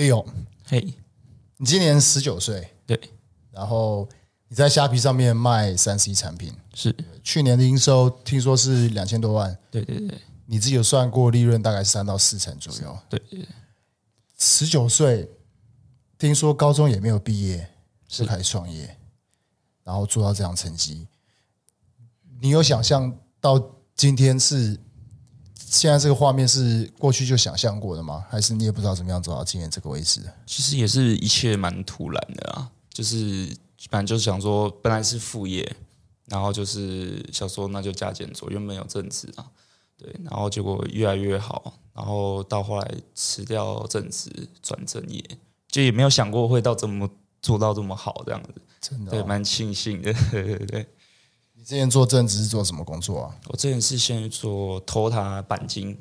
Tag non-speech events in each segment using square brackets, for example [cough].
Leo，嘿，你今年十九岁，对，然后你在虾皮上面卖三 C 产品，是。去年的营收听说是两千多万，对对对，你自己有算过利润大概是三到四成左右，对对，十九岁，听说高中也没有毕业就开始创业，然后做到这样成绩，你有想象到今天是？现在这个画面是过去就想象过的吗？还是你也不知道怎么样走到今天这个位置？其实也是一切蛮突然的啊，就是反正就是想说，本来是副业，然后就是想说那就加减做，原本有正职啊，对，然后结果越来越好，然后到后来辞掉正职转正业，就也没有想过会到这么做到这么好这样子，真的、哦、对，蛮庆幸的，对 [laughs] 对对。你之前做正职是做什么工作啊？我之前是先做 TOTA 鈑金，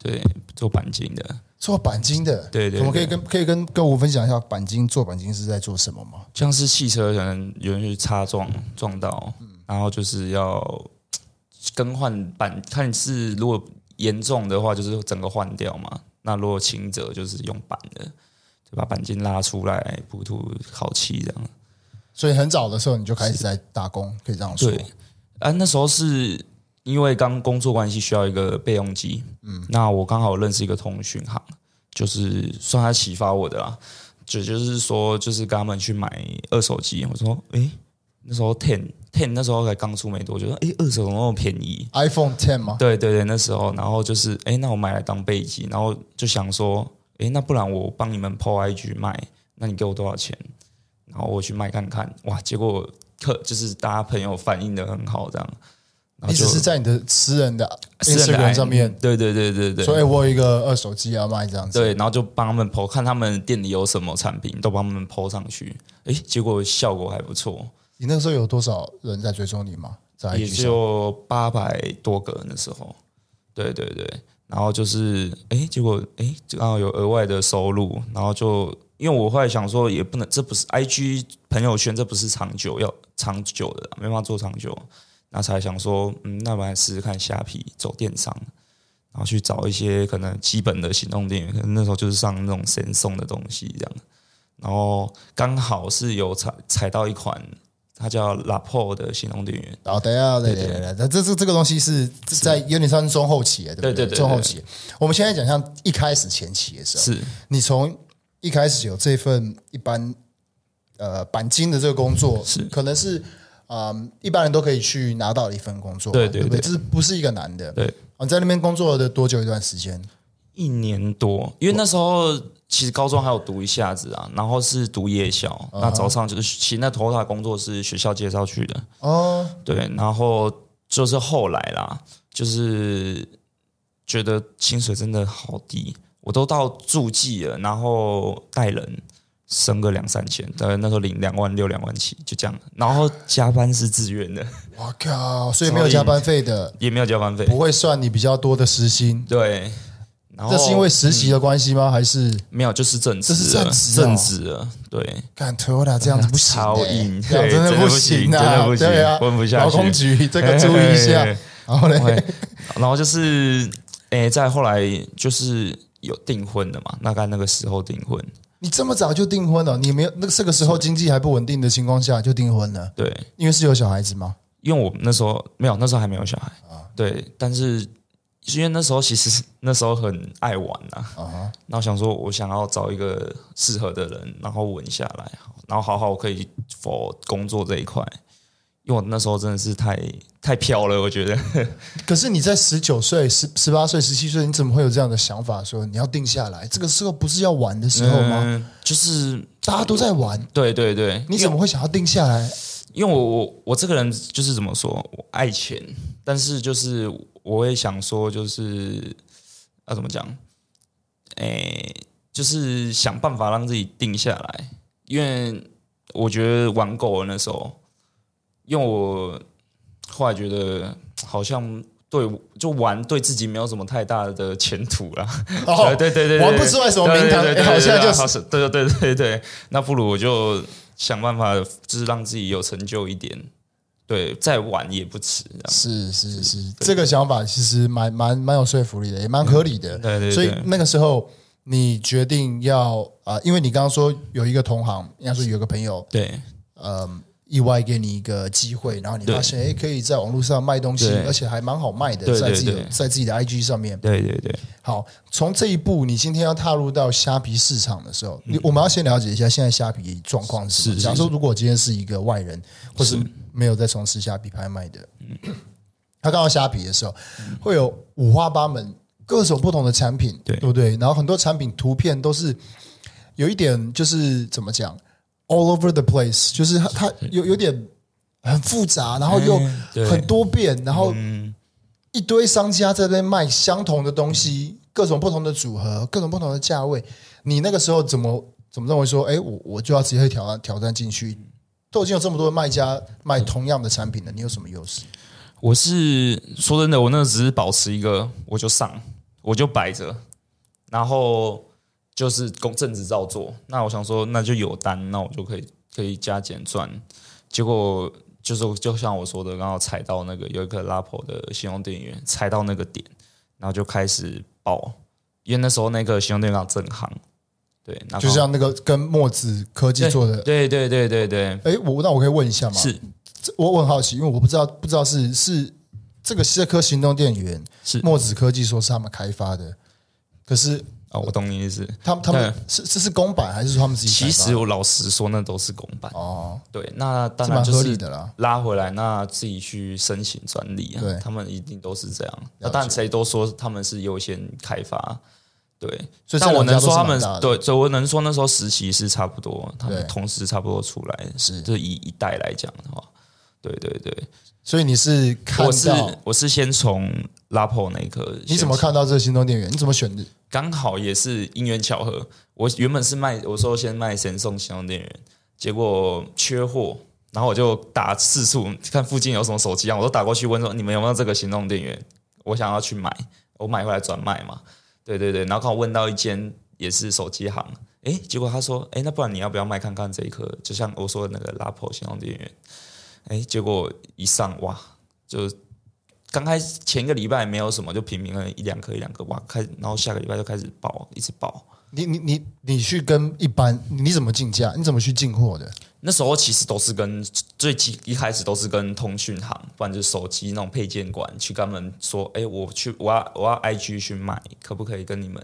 对，做钣金的，做钣金的，对对，对。我们可以跟可以跟跟我分享一下钣金做钣金是在做什么吗？像是汽车可能有人去擦撞撞到，然后就是要更换板，看是如果严重的话就是整个换掉嘛，那如果轻则就是用板的，就把钣金拉出来补涂烤漆这样。所以很早的时候你就开始在打工，可以这样说。对，啊，那时候是因为刚工作关系需要一个备用机，嗯，那我刚好认识一个通讯行，就是算他启发我的啦，就就是说就是跟他们去买二手机，我说，诶，那时候 ten ten 那时候才刚出没多久，诶，二手怎么那么便宜？iPhone ten 吗？对对对，那时候，然后就是，诶，那我买来当备机，然后就想说，诶，那不然我帮你们 PO IG 卖，那你给我多少钱？然后我去卖看看，哇！结果客就是大家朋友反应的很好，这样。你只是在你的私人的 Instagram 上面，对对对对对。所以我有一个二手机要卖这样子。对，然后就帮他们 po，看他们店里有什么产品，都帮他们 po 上去。哎，结果效果还不错。你那个时候有多少人在追踪你吗？在也就八百多个那时候。对对对，然后就是哎，结果哎，刚好有额外的收入，然后就。因为我后来想说，也不能，这不是 IG 朋友圈，这不是长久要长久的，没办法做长久，那才想说，嗯，那我们来试试看虾皮走电商，然后去找一些可能基本的行动电源，可能那时候就是上那种先送的东西这样，然后刚好是有踩踩到一款，它叫 Lapo 的行动电源。哦，等一下，对对对，这这这个东西是在有点像中后期，对不对？对中后期。我们现在讲像一开始前期的时候，是你从。一开始有这份一般呃钣金的这个工作，是可能是啊、呃、一般人都可以去拿到的一份工作，对对对，这是不是一个难的？对，你在那边工作了多久一段时间？一年多，因为那时候其实高中还有读一下子啊，然后是读夜校，那早上就是其实那 TOTA 工作是学校介绍去的哦，对，然后就是后来啦，就是觉得薪水真的好低。我都到助记了，然后带人升个两三千，大概那时候领两万六、两万七，就这样。然后加班是自愿的，我靠，所以没有加班费的，[laughs] 也没有加班费，不会算你比较多的时薪。对，然后这是因为实习的关系吗？还是没有？就是正职，这是正职，正职啊。对，干 Toyota 这样子不行，超硬，真的不行，真的不行，对啊，混不下去。劳工局这个注意一下。然后呢，然后就是，诶，再后来就是。有订婚的嘛？大概那个时候订婚。你这么早就订婚了？你没有那个这个时候经济还不稳定的情况下就订婚了？对，因为是有小孩子吗？因为我那时候没有，那时候还没有小孩啊。对，但是因为那时候其实那时候很爱玩呐啊，然后想说我想要找一个适合的人，然后稳下来，然后好好可以 for 工作这一块。因为我那时候真的是太太飘了，我觉得。[laughs] 可是你在十九岁、十十八岁、十七岁，你怎么会有这样的想法？说你要定下来，这个时候不是要玩的时候吗？嗯、就是大家都在玩。对对对，你怎么会想要定下来？因为我我我这个人就是怎么说，我爱钱，但是就是我也想说，就是要怎么讲？诶，就是想办法让自己定下来，因为我觉得玩够了那时候。因为我后来觉得好像对就玩对自己没有什么太大的前途了。哦，[laughs] 对对对，玩不出来什么名堂，好像就是对对对对对。那不如我就想办法，就是让自己有成就一点。对，再晚也不迟。是是是，这个想法其实蛮蛮蛮有说服力的，也蛮合理的。对对。所以那个时候你决定要啊、呃，因为你刚刚说有一个同行，应该说有一个朋友，对，嗯。意外给你一个机会，然后你发现哎，可以在网络上卖东西，而且还蛮好卖的，在自己在自己的 IG 上面。对对对。好，从这一步，你今天要踏入到虾皮市场的时候，你我们要先了解一下现在虾皮状况是什么。假如说，如果今天是一个外人，或是没有在从事虾皮拍卖的，他刚到虾皮的时候，会有五花八门、各种不同的产品，对不对？然后很多产品图片都是有一点，就是怎么讲？All over the place，就是它，它有有点很复杂，然后又很多变，然后一堆商家在那卖相同的东西，各种不同的组合，各种不同的价位。你那个时候怎么怎么认为说，哎，我我就要直接挑战挑战进去？都已经有这么多卖家卖同样的产品了，你有什么优势？我是说真的，我那个只是保持一个，我就上，我就摆着，然后。就是公正职照做，那我想说，那就有单，那我就可以可以加减赚。结果就是就像我说的，刚好踩到那个有一个拉普的信用电源，踩到那个点，然后就开始爆。因为那时候那个信用电源刚正行，对，就像那个跟墨子科技做的，对对对对对。哎，我那我可以问一下吗？是，我我很好奇，因为我不知道不知道是是这个社科行动电源是墨子科技说是他们开发的，可是。哦，我懂你意思。他们他们是这是公版还是说他们自己？其实我老实说，那都是公版。哦，对，那当然就是拉回来，那自己去申请专利啊。对，他们一定都是这样。那但谁都说他们是优先开发。对，所以但我能说他们对，所以我能说那时候实习是差不多，他们同时差不多出来。是，就以一代来讲的话，对对对。所以你是看到，我是我是先从拉破那一刻，你怎么看到这个行动电源？你怎么选的？刚好也是因缘巧合，我原本是卖，我说先卖神送行动电源，结果缺货，然后我就打四处看附近有什么手机啊，我都打过去问说你们有没有这个行动电源，我想要去买，我买回来转卖嘛，对对对，然后刚好问到一间也是手机行，诶，结果他说，诶，那不然你要不要卖看看这一颗？就像我说的那个拉普行动电源。哎，结果一上哇，就刚开始前一个礼拜没有什么，就平平了一两颗一两颗哇，开然后下个礼拜就开始爆，一直爆。你你你你去跟一般你怎么竞价？你怎么去进货的？那时候其实都是跟最起一开始都是跟通讯行，不然就是手机那种配件馆去跟他们说，哎，我去我要我要 IG 去买，可不可以跟你们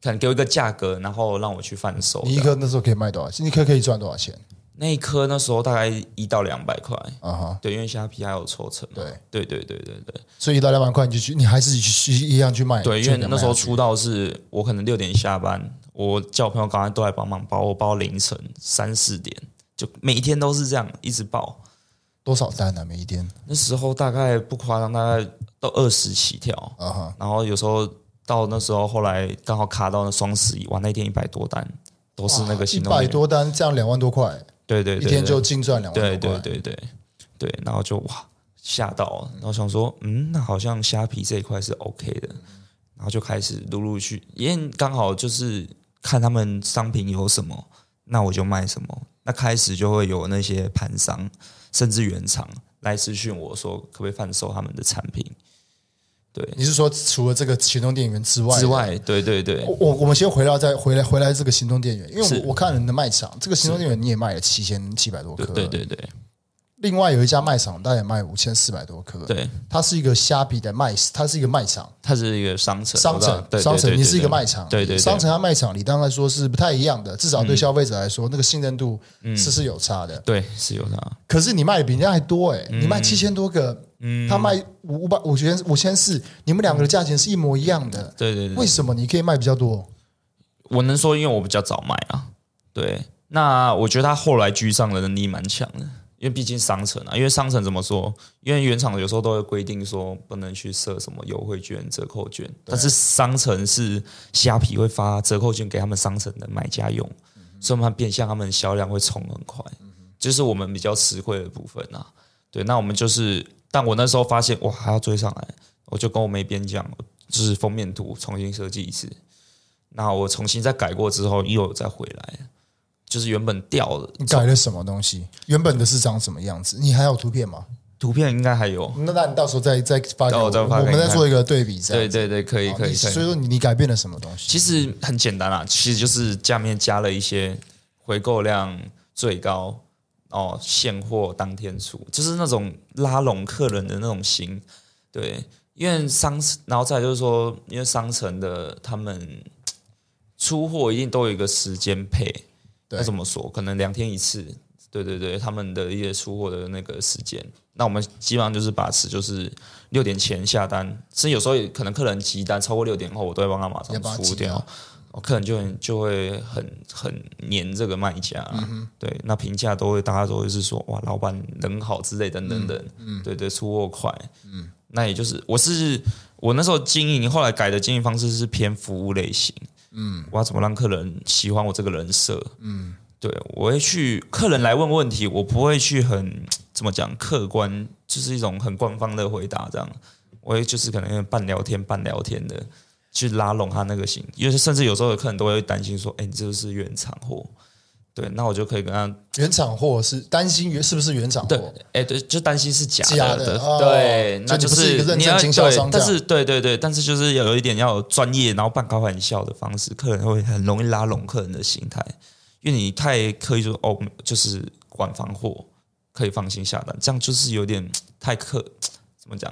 看给我一个价格，然后让我去贩售。你一颗那时候可以卖多少钱？一颗可以赚多少钱？那一颗那时候大概一到两百块，啊哈，对，因为虾皮还有抽成，对，对，对，对，对，对，所以一到两百块你就去，你还是去一样去卖，对，因为那时候出道是我可能六点下班，我叫朋友赶快都来帮忙包，我包凌晨三四点，就每一天都是这样一直爆，多少单啊？每一天？那时候大概不夸张，大概都二十起跳，啊哈，然后有时候到那时候后来刚好卡到那双十一，哇，那天一百多单，都是那个行动，一百多单，这样两万多块。对对，对，一天就净赚两万块。对对对对对，然后就哇吓到，然后想说，嗯，那好像虾皮这一块是 OK 的，然后就开始陆陆续，因为刚好就是看他们商品有什么，那我就卖什么。那开始就会有那些盘商甚至原厂来咨询我说，可不可以贩售他们的产品？对，你是说除了这个行动电源之外？之外，对对对。我我们先回到再回来回来这个行动电源，因为我我看你的卖场，这个行动电源你也卖了七千七百多颗。对对对。另外有一家卖场，大概也卖五千四百多颗。对，它是一个虾皮的卖，它是一个卖场，它是一个商城。商城，商城，你是一个卖场。对对。商城和卖场，你当然说是不太一样的，至少对消费者来说，那个信任度是是有差的。对，是有差。可是你卖的比人家还多哎，你卖七千多个。嗯，他卖五五百五千五千四，你们两个的价钱是一模一样的。对对对，为什么你可以卖比较多？我能说，因为我比较早卖啊。对，那我觉得他后来居上的能力蛮强的，因为毕竟商城啊。因为商城怎么说？因为原厂有时候都会规定说不能去设什么优惠券、折扣券，但是商城是虾皮会发折扣券给他们商城的买家用，所以他们变相他们销量会冲很快，就是我们比较吃亏的部分啊。对，那我们就是。但我那时候发现，哇，还要追上来，我就跟我妹编讲，就是封面图重新设计一次。那我重新再改过之后，又再回来，就是原本掉了。你改了什么东西？原本的是长什么样子？你还有图片吗？图片应该还有。那那你到时候再再发给我，我们再做一个对比。对对对，可以可以。所以说你你改变了什么东西？其实很简单啦，其实就是下面加了一些回购量最高哦，现货当天出，就是那种拉拢客人的那种心。对，因为商然后再就是说，因为商城的他们出货一定都有一个时间配。那怎么说？可能两天一次。对对对，他们的一些出货的那个时间，那我们基本上就是把持，就是六点前下单，甚至有时候可能客人急单超过六点后，我都会帮他马上出掉，客人就很就会很很黏这个卖家，嗯、对，那评价都会大家都会是说哇，老板人好之类等等等，嗯，嗯。对对，出货快，嗯，那也就是我是我那时候经营，后来改的经营方式是偏服务类型，嗯，我要怎么让客人喜欢我这个人设，嗯。对，我会去客人来问问题，我不会去很 [tsk] 怎么讲客观，就是一种很官方的回答这样。我也就是可能半聊天半聊天的去拉拢他那个心，因为甚至有时候有客人都会担心说：“哎，你这个是原厂货。”对，那我就可以跟他原厂货是担心原是不是原厂货？对，哎，对，就担心是假的。假的，哦、对，那就是，是一个认真经销商。但是，对对对，但是就是有一点要有专业，然后半开玩笑的方式，客人会很容易拉拢客人的心态。因为你太刻意说哦，就是管房货可以放心下单，这样就是有点太客，[tsk] 怎么讲？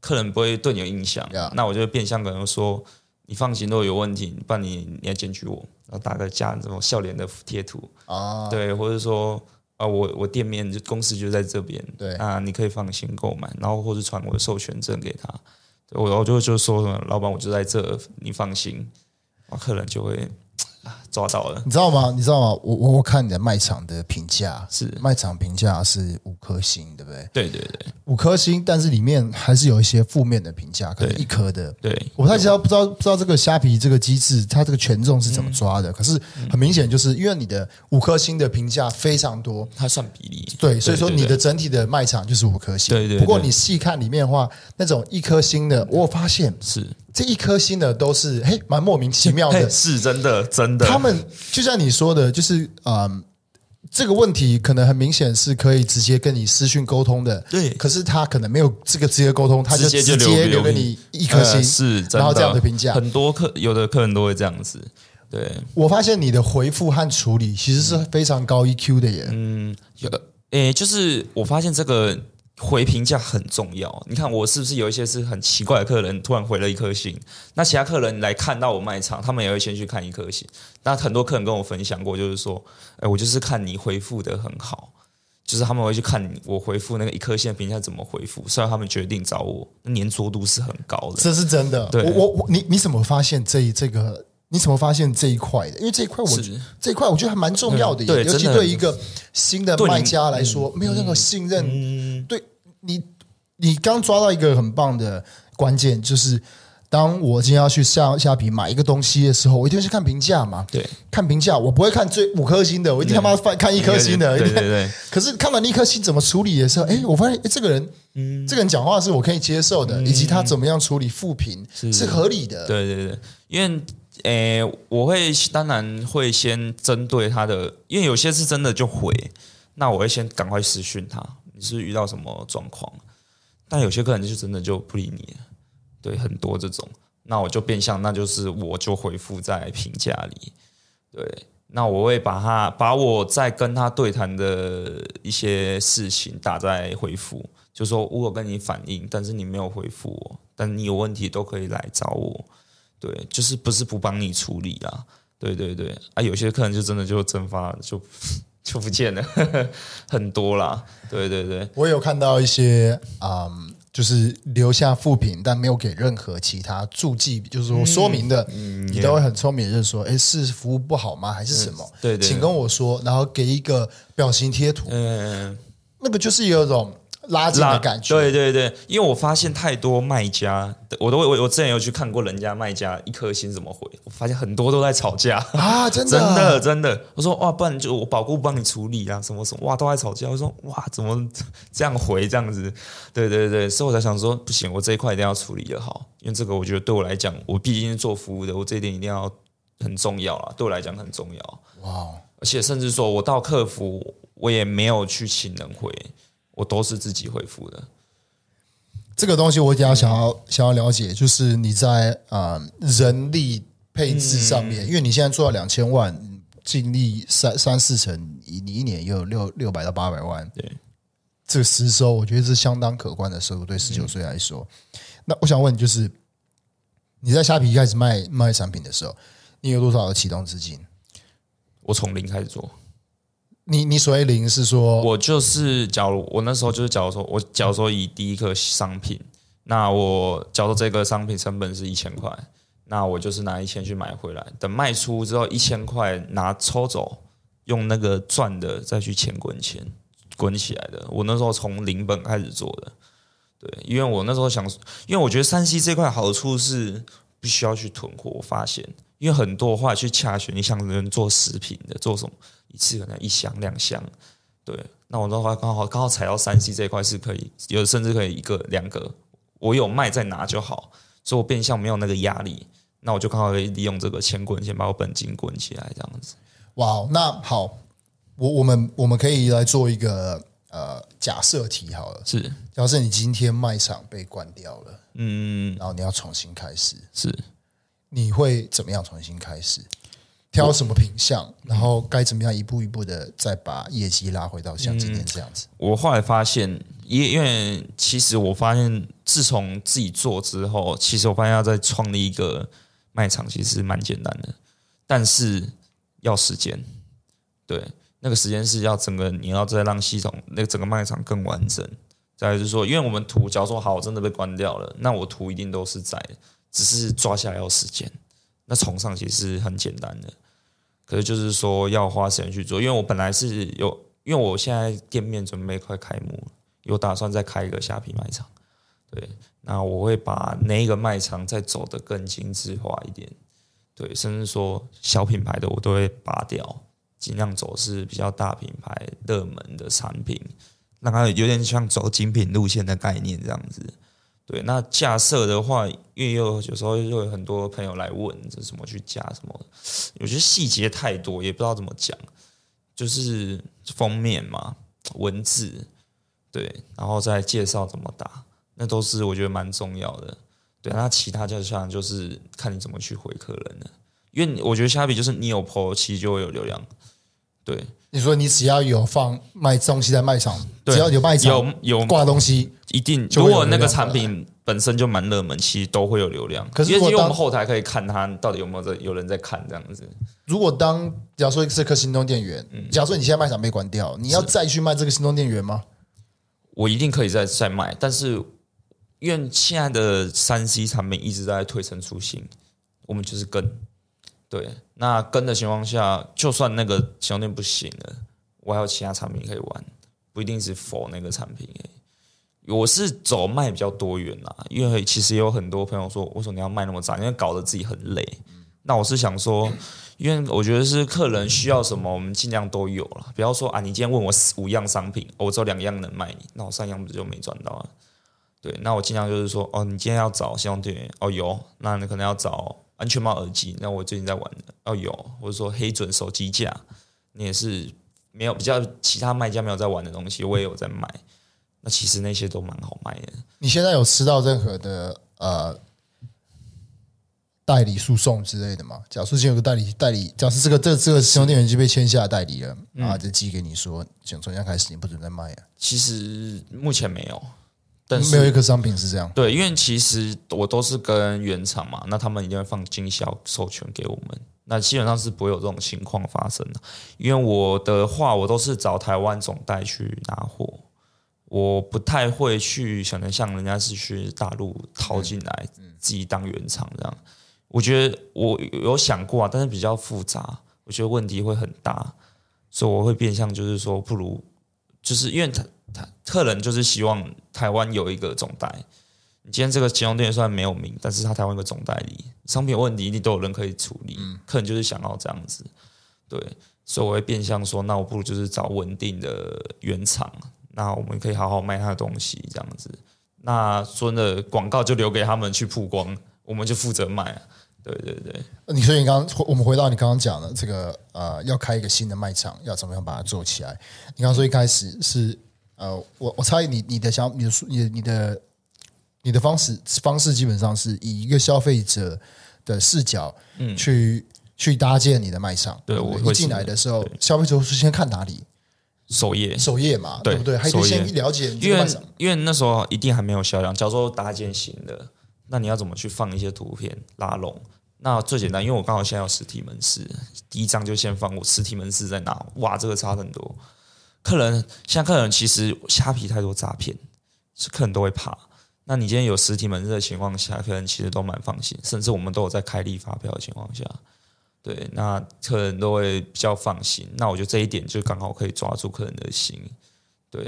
客人不会对你有印象。那我就变相可能说，你放心，都有问题，不然你你要检举我，然后打个加这种笑脸的贴图啊，oh. 对，或者说啊，我我店面就公司就在这边，对啊，你可以放心购买，然后或者传我的授权证给他，我我就就说什么，老板我就在这，你放心，我，客人就会。抓到了，你知道吗？你知道吗？我我我看你的卖场的评价是卖场评价是五颗星，对不对？对对对，五颗星，但是里面还是有一些负面的评价，可能一颗的。对，我不太知道，不知道不知道这个虾皮这个机制，它这个权重是怎么抓的？嗯、可是很明显，就是因为你的五颗星的评价非常多，它算比例。对，所以说你的整体的卖场就是五颗星。对对。不过你细看里面的话，那种一颗星的，我发现是。这一颗星的都是嘿，蛮莫名其妙的，是真的，真的。他们就像你说的，就是嗯，这个问题可能很明显是可以直接跟你私讯沟通的，对。可是他可能没有这个直接沟通，他就直接留给你一颗星，是，然后这样的评价，很多客有的客人都会这样子。对，我发现你的回复和处理其实是非常高 EQ 的耶。嗯，有的，诶，就是我发现这个。回评价很重要，你看我是不是有一些是很奇怪的客人突然回了一颗星？那其他客人来看到我卖场，他们也会先去看一颗星。那很多客人跟我分享过，就是说，哎，我就是看你回复的很好，就是他们会去看我回复那个一颗星的评价怎么回复，虽然他们决定找我，粘着度是很高的。这是真的。对，我我我，你你怎么发现这一这个？你怎么发现这一块的？因为这一块我这一块我觉得还蛮重要的，对，尤其对一个新的卖家来说，没有任何信任，嗯、对。你你刚抓到一个很棒的关键，就是当我今天要去下下笔买一个东西的时候，我一定会去看评价嘛。对，看评价，我不会看最五颗星的，我一定他妈翻看一颗星的。对对对。可是看完一颗星怎么处理的时候，哎，我发现这个人，嗯，这个人讲话是我可以接受的，以及他怎么样处理负评是合理的。对对对，因为诶，我会当然会先针对他的，因为有些是真的就回，那我会先赶快私讯他。是遇到什么状况？但有些客人就真的就不理你，对，很多这种，那我就变相，那就是我就回复在评价里，对，那我会把他把我在跟他对谈的一些事情打在回复，就说我跟你反映，但是你没有回复我，但你有问题都可以来找我，对，就是不是不帮你处理啦，对对对，啊，有些客人就真的就蒸发了就。就不见了，呵 [laughs] 呵很多啦。对对对，我有看到一些，嗯，就是留下副评，但没有给任何其他注记，就是说说明的，嗯，你都会很聪明，就是说，哎，是服务不好吗？还是什么？对对，请跟我说，然后给一个表情贴图，嗯，那个就是有一种。拉近的感觉，对对对，因为我发现太多卖家，我都我我之前有去看过人家卖家一颗星怎么回，我发现很多都在吵架。啊，真的？[laughs] 真的真的，我说哇，不然就我保固帮你处理啊，什么什么，哇，都在吵架，我说哇，怎么这样回这样子？对对对，所以我才想说，不行，我这一块一定要处理的好，因为这个我觉得对我来讲，我毕竟是做服务的，我这一点一定要很重要啊，对我来讲很重要。哇，而且甚至说我到客服，我也没有去请人回。我都是自己回复的。这个东西我比较想要想要了解，就是你在啊、呃、人力配置上面，嗯、因为你现在做到两千万，净利三三四成，你你一年也有六六百到八百万，对，这个实收我觉得是相当可观的收入，对十九岁来说。嗯、那我想问，就是你在虾皮一开始卖卖产品的时候，你有多少的启动资金？我从零开始做。你你所谓零是说，我就是假如我那时候就是假如说我假如说以第一个商品，那我假如这个商品成本是一千块，那我就是拿一千去买回来，等卖出之后一千块拿抽走，用那个赚的再去钱滚钱滚起来的。我那时候从零本开始做的，对，因为我那时候想，因为我觉得山西这块好处是不需要去囤货，我发现，因为很多话去洽询，你想人做食品的做什么。一次可能一箱两箱，对，那我的话刚好刚好踩到三 C 这一块是可以，有甚至可以一个两个，我有卖再拿就好，所以我变相没有那个压力，那我就刚好可以利用这个钱滚钱把我本金滚起来这样子。哇，那好，我我们我们可以来做一个呃假设题好了，是，假设你今天卖场被关掉了，嗯，然后你要重新开始，是，你会怎么样重新开始？挑什么品相，然后该怎么样一步一步的再把业绩拉回到像今天这样子。我后来发现，因因为其实我发现，自从自己做之后，其实我发现要再创立一个卖场，其实蛮简单的，但是要时间。对，那个时间是要整个你要再让系统那个整个卖场更完整。再就是说，因为我们图，假如说好，我真的被关掉了，那我图一定都是在，只是抓下来要时间。那崇尚其实很简单的，可是就是说要花时间去做，因为我本来是有，因为我现在店面准备快开幕了，有打算再开一个虾皮卖场，对，那我会把那一个卖场再走得更精致化一点，对，甚至说小品牌的我都会拔掉，尽量走是比较大品牌、热门的产品，让它有点像走精品路线的概念这样子。对，那架设的话，因为有有时候就有很多朋友来问，这怎么去架什么？有些细节太多，也不知道怎么讲。就是封面嘛，文字，对，然后再介绍怎么打，那都是我觉得蛮重要的。对，那其他就像就是看你怎么去回客人了。因为我觉得虾皮就是你有 PO，其实就会有流量。对，你说你只要有放卖东西在卖场，只要有卖场有有挂东西，一定如果那个产品本身就蛮热门，其实都会有流量。可是因为我们后台可以看它到底有没有在有人在看这样子。如果当假如说是颗行动电源，假如说你现在卖场被关掉，你要再去卖这个行动电源吗？我一定可以再再卖，但是因为现在的三 C 产品一直在推陈出新，我们就是跟。对，那跟的情况下，就算那个行动电源不行了，我还有其他产品可以玩，不一定是否那个产品。我是走卖比较多元啦，因为其实有很多朋友说，为什么你要卖那么杂？因为搞得自己很累。那我是想说，因为我觉得是客人需要什么，我们尽量都有了。不要说啊，你今天问我五样商品，我只有两样能卖你，那我三样不就没赚到啊？对，那我尽量就是说，哦，你今天要找行动电源，哦有，那你可能要找。安全帽、耳机，那我最近在玩的哦，有，或者说黑准手机架，你也是没有比较其他卖家没有在玩的东西，我也有在卖。那其实那些都蛮好卖的。你现在有吃到任何的呃代理诉讼之类的吗？假设现在有个代理代理，假设这个这、这个行动电源机被签下代理了，然后就寄给你说，从从现在开始你不准再卖啊。其实目前没有。但是没有一个商品是这样，对，因为其实我都是跟原厂嘛，那他们一定会放经销授权给我们，那基本上是不会有这种情况发生的。因为我的话，我都是找台湾总代去拿货，我不太会去想着像人家是去大陆淘进来自己当原厂这样。我觉得我有想过啊，但是比较复杂，我觉得问题会很大，所以我会变相就是说，不如就是因为他。客人就是希望台湾有一个总代。你今天这个金融店虽然没有名，但是他台湾有个总代理，商品问题一定都有人可以处理。客人就是想要这样子，对，所以我会变相说，那我不如就是找稳定的原厂，那我们可以好好卖他的东西，这样子。那真的广告就留给他们去曝光，我们就负责卖。对对对。你说你刚刚我们回到你刚刚讲的这个呃，要开一个新的卖场，要怎么样把它做起来？你刚刚说一开始是。呃，我我猜你你的想你的你的你的你的方式方式基本上是以一个消费者的视角，嗯，去去搭建你的卖场。对，我一进来的时候，消费者是先看哪里？首页，首页嘛，对不对？还得先了解，因为因为那时候一定还没有销量。假如说搭建型的，那你要怎么去放一些图片拉拢？那最简单，因为我刚好现在有实体门市，第一张就先放我实体门市在哪。哇，这个差很多。客人像客人其实虾皮太多诈骗，是客人都会怕。那你今天有实体门市的情况下，客人其实都蛮放心，甚至我们都有在开立发票的情况下，对，那客人都会比较放心。那我觉得这一点就刚好可以抓住客人的心，对，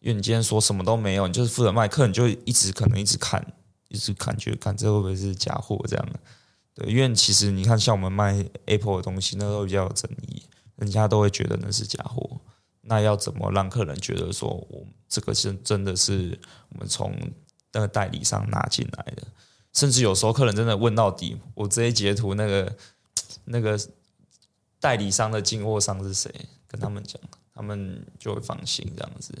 因为你今天说什么都没有，你就是负责卖，客人就一直可能一直看，一直感觉看这会不会是假货这样的。对，因为其实你看，像我们卖 Apple 的东西，那都比较有争议，人家都会觉得那是假货。那要怎么让客人觉得说，我这个是真的是我们从那个代理商拿进来的？甚至有时候客人真的问到底，我直接截图那个那个代理商的进货商是谁，跟他们讲，他们就会放心这样子。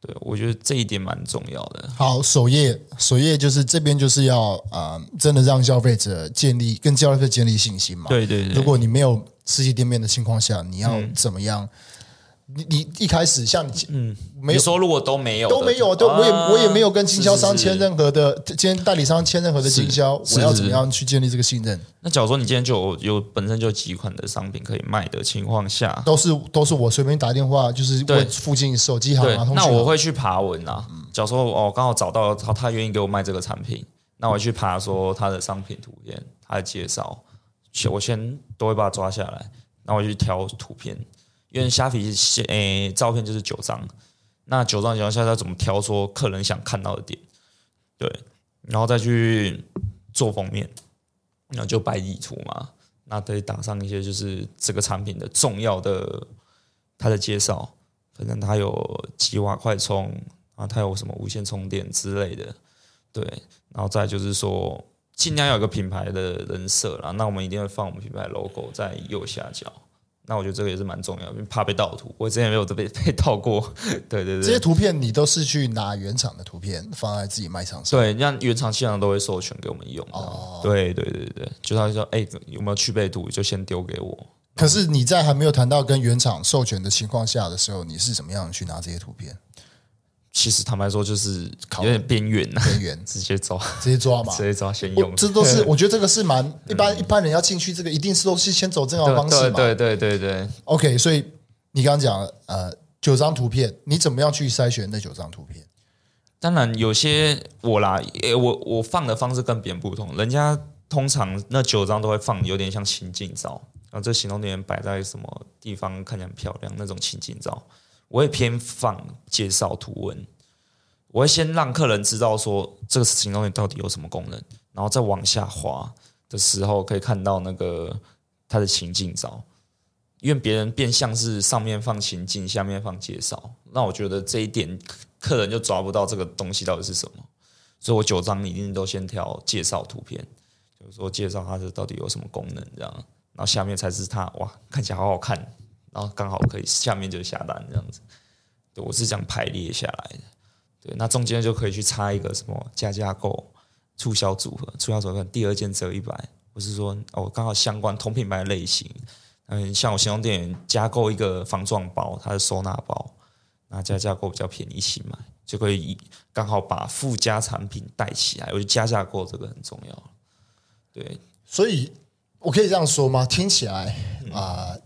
对，我觉得这一点蛮重要的。好，首页，首页就是这边就是要啊、呃，真的让消费者建立跟消费者建立信心嘛。对对对。如果你没有实体店面的情况下，你要怎么样？嗯你你一开始像你嗯，没有说如果都没有都没有，都我也我也没有跟经销商签任何的，今天代理商签任何的经销，我要怎么样去建立这个信任？那假如说你今天就有有本身就几款的商品可以卖的情况下，都是都是我随便打电话，就是问附近手机行啊，那我会去爬文啊。假如说哦，刚好找到他，他愿意给我卖这个产品，那我去爬说他的商品图片，他的介绍，我先都会把它抓下来，然后我去挑图片。因为虾皮是诶，照片就是九张，那九张情况下要怎么挑说客人想看到的点？对，然后再去做封面，然后就摆底图嘛，那得打上一些就是这个产品的重要的它的介绍，反正它有几瓦快充啊，它有什么无线充电之类的，对，然后再就是说尽量有个品牌的人设啦，那我们一定会放我们品牌 logo 在右下角。那我觉得这个也是蛮重要，因为怕被盗图。我之前没有被 [laughs] 被盗过。对对对，这些图片你都是去拿原厂的图片放在自己卖场上。对，像原厂现场都会授权给我们用。哦，对对对对，就他就说，哎，有没有去背图，就先丢给我。可是你在还没有谈到跟原厂授权的情况下的时候，你是怎么样去拿这些图片？其实坦白说，就是有点边缘呐，边缘 [laughs] 直接抓，直接抓嘛，直接抓先用。这都是我觉得这个是蛮一般，一般人要进去，这个一定是都是先走正常方式嘛。对对对对对。OK，所以你刚刚讲呃九张图片，你怎么样去筛选那九张图片？当然有些我啦，我我放的方式跟别人不同，人家通常那九张都会放有点像情境照，然后这行动电源摆在什么地方看起来很漂亮那种情境照。我会偏放介绍图文，我会先让客人知道说这个行动电源到底有什么功能，然后再往下滑的时候可以看到那个它的情境照，因为别人变相是上面放情境，下面放介绍，那我觉得这一点客人就抓不到这个东西到底是什么，所以我九张一定都先挑介绍图片，就是说介绍它是到底有什么功能这样，然后下面才是它哇看起来好好看。然后刚好可以下面就下单这样子，对，我是这样排列下来的。对，那中间就可以去插一个什么加价购促销组合，促销组合第二件折一百，或是说哦刚好相关同品牌类型，嗯，像我行动电源加购一个防撞包，它的收纳包，那加价购比较便宜，一起买就可以刚好把附加产品带起来。我觉得加价购这个很重要。对，所以我可以这样说吗？听起来啊。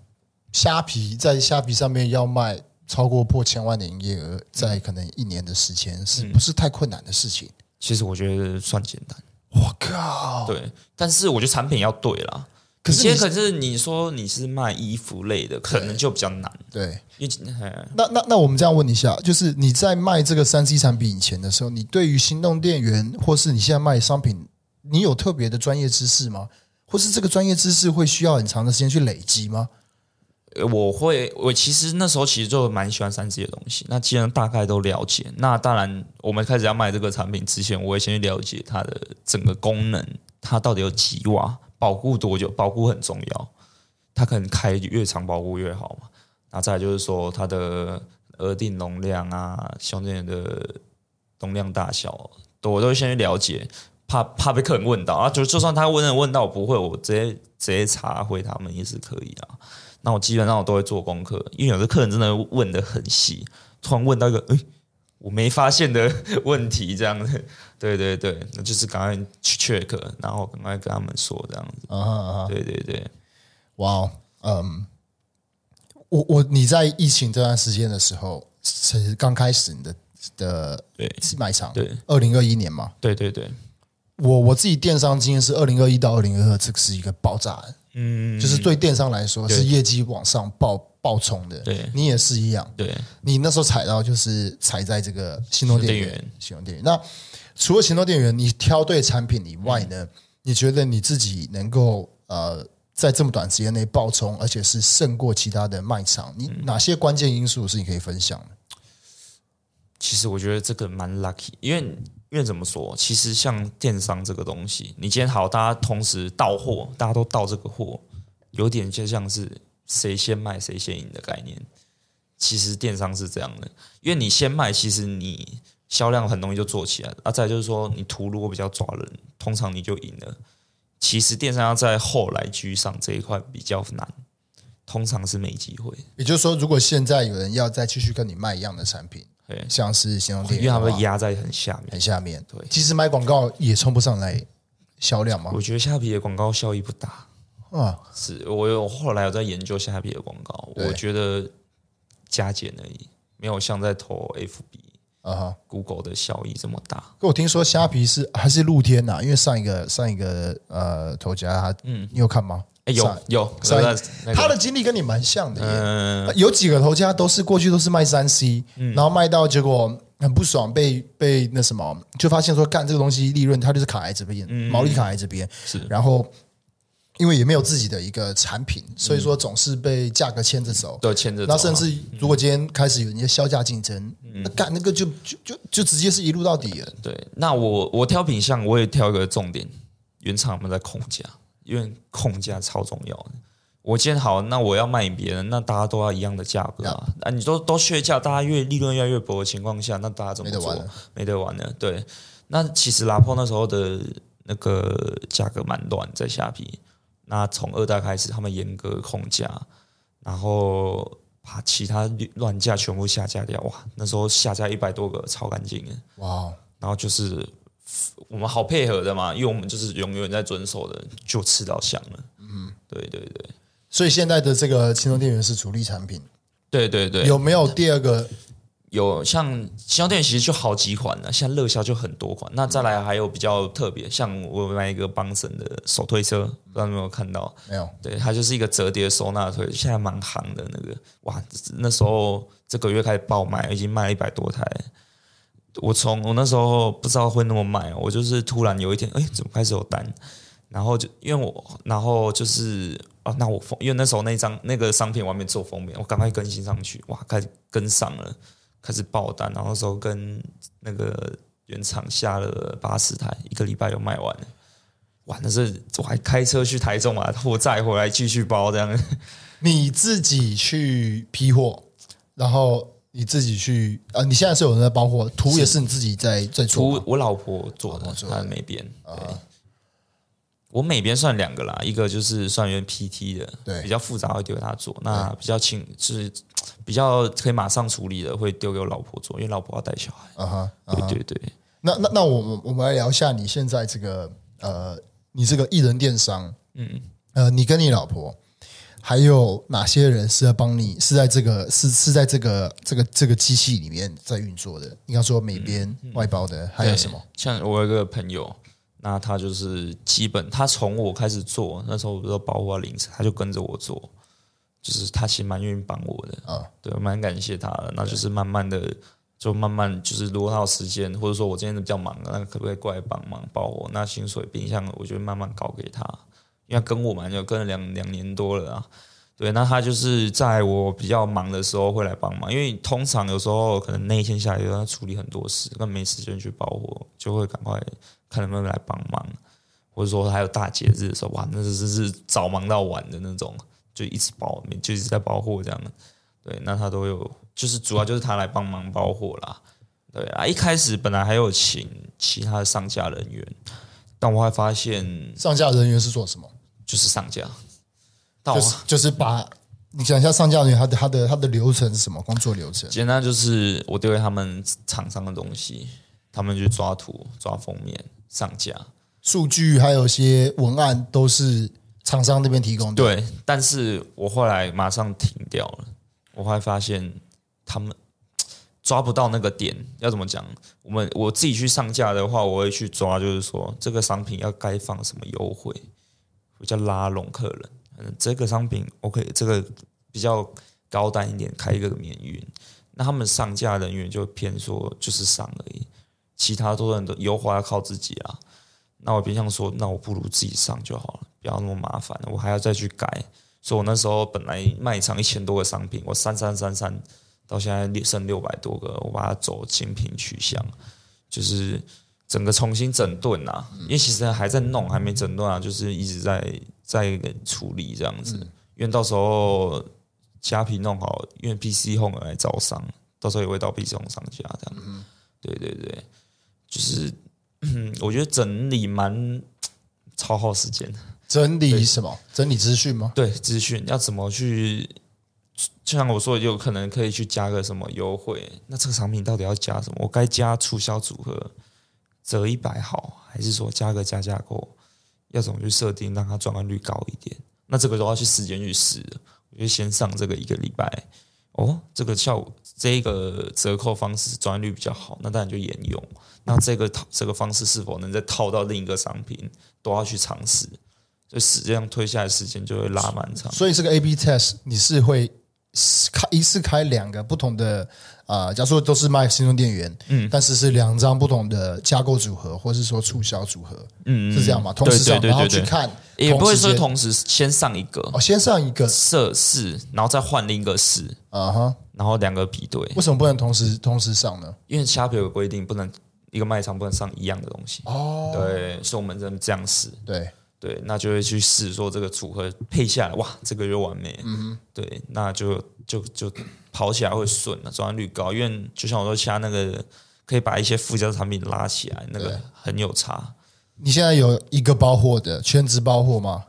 虾皮在虾皮上面要卖超过破千万的营业额，在可能一年的时间，是不是太困难的事情？其实我觉得算简单。我靠！对，但是我觉得产品要对啦。可是，可是你说你是卖衣服类的，可能就比较难。对，那那那我们这样问一下，就是你在卖这个三 C 产品以前的时候，你对于行动电源或是你现在卖商品，你有特别的专业知识吗？或是这个专业知识会需要很长的时间去累积吗？我会，我其实那时候其实就蛮喜欢三 C 的东西。那既然大概都了解，那当然我们开始要卖这个产品之前，我会先去了解它的整个功能，它到底有几瓦，保护多久，保护很重要。它可能开越长保护越好嘛。那再就是说它的额定容量啊，行动电源的容量大小，我都会先去了解，怕怕被客人问到啊。就就算他问人问到我不会，我直接直接查回他们也是可以啊。那我基本上我都会做功课，因为有的客人真的问的很细，突然问到一个诶我没发现的 [laughs] 问题，这样子，对对对，那就是赶快去 check，然后赶快跟他们说这样子。啊啊对对对，哇，嗯，我我你在疫情这段时间的时候，是刚开始你的的对卖场，对，二零二一年嘛，对对对，我我自己电商经验是二零二一到二零二二，这个是一个爆炸，嗯，就是对电商来说是业绩往上爆。爆冲的，对，你也是一样。对，你那时候踩到就是踩在这个行动电源，行动电源。那除了行动电源，你挑对产品以外呢？嗯、你觉得你自己能够呃在这么短时间内爆冲，而且是胜过其他的卖场？你哪些关键因素是你可以分享的？其实我觉得这个蛮 lucky，因为因为怎么说？其实像电商这个东西，你今天好，大家同时到货，大家都到这个货，有点就像是。谁先卖谁先赢的概念，其实电商是这样的，因为你先卖，其实你销量很容易就做起来了。啊，再就是说，你图如果比较抓人，通常你就赢了。其实电商要在后来居上这一块比较难，通常是没机会。也就是说，如果现在有人要再继续跟你卖一样的产品，像是行动电源，因为他们压在很下面，很下面。对，其实买广告也冲不上来销量嘛？我觉得虾皮的广告效益不大。啊，是我有后来有在研究虾皮的广告，我觉得加减而已，没有像在投 FB 啊、Google 的效益这么大。可我听说虾皮是还是露天呐？因为上一个上一个呃头家，嗯，你有看吗？哎，有有，他的经历跟你蛮像的，嗯，有几个头家都是过去都是卖三 C，然后卖到结果很不爽，被被那什么，就发现说干这个东西利润它就是卡在这边，毛利卡在这边，是，然后。因为也没有自己的一个产品，所以说总是被价格牵着走。对，牵着走。那甚至如果今天开始有一些削价竞争，那干那个就就就就直接是一路到底了。对，那我我挑品相，我也挑一个重点，原厂我们在控价，因为控价超重要。我今天好，那我要卖别人，那大家都要一样的价格啊。啊，你都都削价，大家越利润越来越薄的情况下，那大家怎么做？没得玩了。没得玩了。对，那其实拉破那时候的那个价格蛮乱，在下皮。那从二代开始，他们严格控价，然后把其他乱价全部下架掉。哇，那时候下架一百多个，超干净的。哇！然后就是我们好配合的嘛，因为我们就是永远在遵守的，就吃到香了。嗯，对对对。所以现在的这个轻松电源是主力产品。对对对。有没有第二个？有像轻松电源其实就好几款了，像热销就很多款。那再来还有比较特别，像我买一个邦森的手推车，不知道有没有看到？没有。对，它就是一个折叠收纳推，现在蛮行的那个。哇，那时候这个月开始爆卖，已经卖了一百多台。我从我那时候不知道会那么卖，我就是突然有一天，哎，怎么开始有单？然后就因为我，然后就是啊，那我封，因为那时候那张那个商品我还没做封面，我赶快更新上去，哇，开始跟上了。开始爆单，然后那时候跟那个原厂下了八十台，一个礼拜就卖完了。哇，那是我还开车去台中啊，货再回来继续包这样。你自己去批货，然后你自己去啊？你现在是有人在包货，图也是你自己在在做。图我老婆做的，她美编。啊，我美编算两个啦，一个就是算原 PT 的，对，比较复杂会丢给他做。那比较轻就是。比较可以马上处理的，会丢给我老婆做，因为老婆要带小孩。啊哈，对对对。那那那我们我们来聊一下你现在这个呃，你这个一人电商，嗯呃，你跟你老婆还有哪些人是在帮你？是在这个是是在这个这个这个机器里面在运作的？你刚说美编外包的还有什么？像我有一个朋友，那他就是基本他从我开始做，那时候我不知道保护零食，他就跟着我做。就是他其实蛮愿意帮我的啊，对，蛮感谢他的。那就是慢慢的，就慢慢就是，如果他有时间，或者说我今天比较忙，那可不可以过来帮忙帮我？那薪水冰箱，我就慢慢搞给他，因为跟我蛮久，跟了两两年多了啊。对，那他就是在我比较忙的时候会来帮忙，因为通常有时候可能那一天下来要处理很多事，那没时间去包货，就会赶快看能不能来帮忙，或者说还有大节日的时候，哇，那是是早忙到晚的那种。就一直包，就一直在包货这样，对，那他都有，就是主要就是他来帮忙包货啦。对啊，一开始本来还有请其他的上架人员，但我还发现上架人员是做什么？就是上架，就是就是把你讲一下上架人员他的他的他的流程是什么？工作流程？简单就是我丢给他们厂商的东西，他们去抓图、抓封面、上架，数据还有一些文案都是厂商那边提供的。对，但是我后来马上停掉了，我后来发现他们。抓不到那个点，要怎么讲？我们我自己去上架的话，我会去抓，就是说这个商品要该放什么优惠，比较拉拢客人。嗯，这个商品 OK，这个比较高单一点，开一个免运。那他们上架人员就偏说就是上而已，其他多人的优化要靠自己啊。那我偏向说，那我不如自己上就好了，不要那么麻烦，我还要再去改。所以我那时候本来卖场一千多个商品，我三三三三。到现在剩六百多个，我把它走精品取向，就是整个重新整顿呐、啊。因为其实还在弄，还没整顿啊，就是一直在在处理这样子。因为到时候虾皮弄好，因为 PC Home 来招商，到时候也会到 PC Home 上架这样。对对对，就是 [clears throat] 我觉得整理蛮超耗时间的。整理什么？整理资讯吗？对，资讯要怎么去？就像我说，有可能可以去加个什么优惠？那这个产品到底要加什么？我该加促销组合折一百好，还是说加个加价购？要怎么去设定，让它转换率高一点？那这个都要去时间去试。我就先上这个一个礼拜，哦，这个效，这个折扣方式转换率比较好，那当然就沿用。那这个套这个方式是否能再套到另一个商品，都要去尝试。所以实际上推下来时间就会拉蛮长。所以这个 A/B test 你是会。开一次开两个不同的啊、呃，假如说都是卖行动电源，嗯，但是是两张不同的加购组合，或是说促销组合，嗯，是这样吗？同时上，然后去看，也不会说同时先上一个，哦，先上一个测试，然后再换另一个试，啊哈，然后两个比对。为什么不能同时同时上呢？因为虾皮有个规定，不能一个卖场不能上一样的东西。哦，对，所以我们只能这样试。对。对，那就会去试说这个组合配下来，哇，这个就完美。嗯哼，对，那就就就跑起来会顺了，转换率高。因为就像我说，其他那个可以把一些附加产品拉起来，那个很有差。你现在有一个包货的全职包货吗？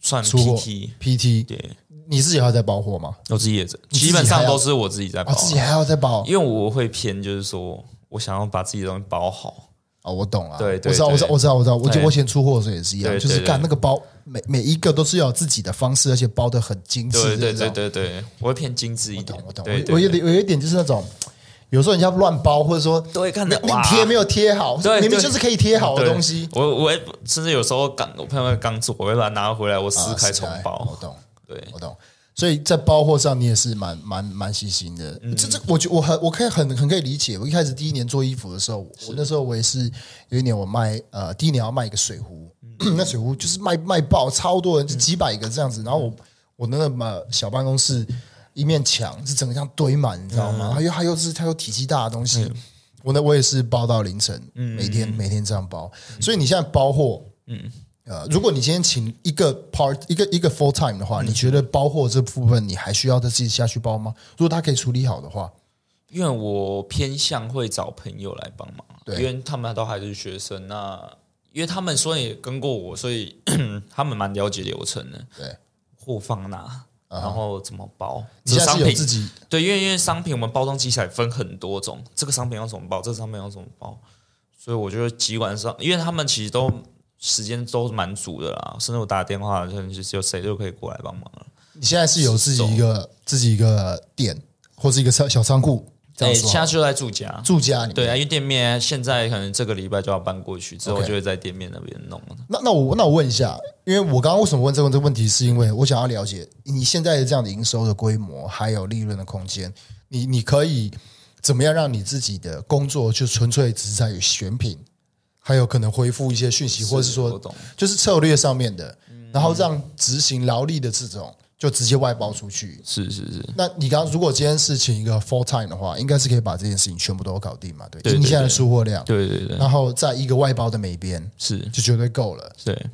算 PT PT。对，你自己还要在包货吗？我自己也在，基本上都是我自己在包，自己还要再包，因为我会偏，就是说我想要把自己的东西包好。哦，我懂了，对，我知道，我知道，我知道，我知道，我我以前出货的时候也是一样，就是干那个包，每每一个都是要有自己的方式，而且包的很精致，对对对对对，我会偏精致一点，我懂，我我有点有一点就是那种，有时候人家乱包，或者说对，看你贴没有贴好，明明就是可以贴好的东西，我我甚至有时候刚我朋友刚做，我会把它拿回来，我撕开重包，我懂，对，我懂。所以在包货上，你也是蛮蛮蛮细心的。嗯、这这，我觉我很我可以很很可以理解。我一开始第一年做衣服的时候，我那时候我也是有一年我卖呃，第一年要卖一个水壶，嗯、[clears throat] 那水壶就是卖卖爆，超多人，就几百个这样子。然后我我那个嘛小办公室一面墙是整个像堆满，你知道吗？还有还有是它有体积大的东西，嗯、我那我也是包到凌晨，每天每天这样包。所以你现在包货，嗯。呃，如果你今天请一个 part 一个一个 full time 的话，嗯、你觉得包货这部分你还需要再自己下去包吗？如果他可以处理好的话，因为我偏向会找朋友来帮忙，对因为他们都还是学生，那因为他们虽然也跟过我，所以 [clears throat] 他们蛮了解流程的。对，货放哪，然后怎么包？你现在是有自己对，因为因为商品我们包装机起来分很多种，这个商品要怎么包，这个商品要怎么包，所以我觉得基本上，因为他们其实都。时间都是蛮足的啦，甚至我打电话，就有谁都可以过来帮忙了。你现在是有自己一个自己一个店，或是一个小小仓库？对，现在就在住家，住家。对啊，因为店面现在可能这个礼拜就要搬过去，之后就会在店面那边弄了。那那我那我问一下，因为我刚刚为什么问这个这个问题，是因为我想要了解你现在的这样的营收的规模，还有利润的空间，你你可以怎么样让你自己的工作就纯粹只是在于选品？还有可能回复一些讯息，或者是说，就是策略上面的，然后让执行劳力的这种就直接外包出去。是是是。那你刚如果今天是请一个 full time 的话，应该是可以把这件事情全部都搞定嘛？对，对，对，对，你现在的出货量，对对对。然后在一个外包的美编，是就绝对够了。对。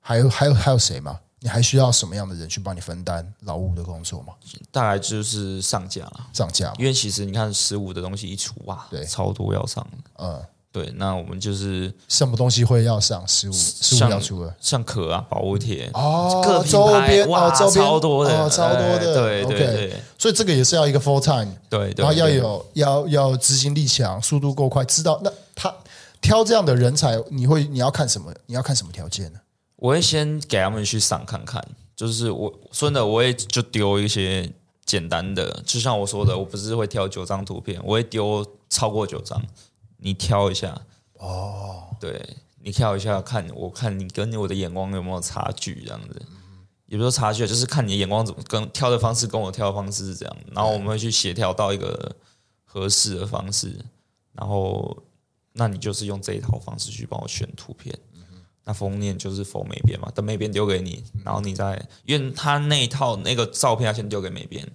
还有还有还有谁吗？你还需要什么样的人去帮你分担劳务的工作吗？大概就是上架了，上架。因为其实你看十五的东西一出哇，对，超多要上。嗯，对。那我们就是什么东西会要上十五十五要出了，像壳啊、保护贴哦，各周边哇，周边超多的，超多的。对对对。所以这个也是要一个 full time，对，然后要有要要执行力强，速度够快，知道那他挑这样的人才，你会你要看什么？你要看什么条件呢？我会先给他们去上看看，就是我真的，我也就丢一些简单的，就像我说的，我不是会挑九张图片，我会丢超过九张，你挑一下。哦，对，你挑一下看，我看你跟我的眼光有没有差距，这样子，也不是说差距，就是看你的眼光怎么跟挑的方式跟我挑的方式是这样，然后我们会去协调到一个合适的方式，然后那你就是用这一套方式去帮我选图片。那封面就是封美编嘛，等美编丢给你，然后你再，因为他那一套那个照片要先丢给美编，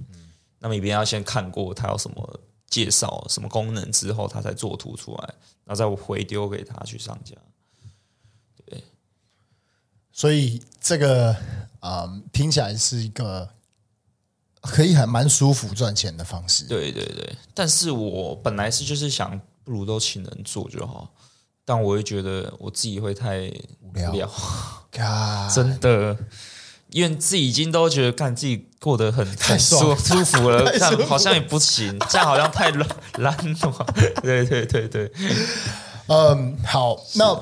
那美编要先看过他有什么介绍、什么功能之后，他才做图出来，然后再回丢给他去上架。对，所以这个啊、嗯，听起来是一个可以还蛮舒服赚钱的方式。对对对，但是我本来是就是想，不如都请人做就好。但我会觉得我自己会太无聊，[laughs] 真的，因为自己已经都觉得看自己过得很太舒舒服了，[laughs] 但好像也不行，[laughs] 这样好像太懒懒了。[laughs] 对对对对，嗯，好，那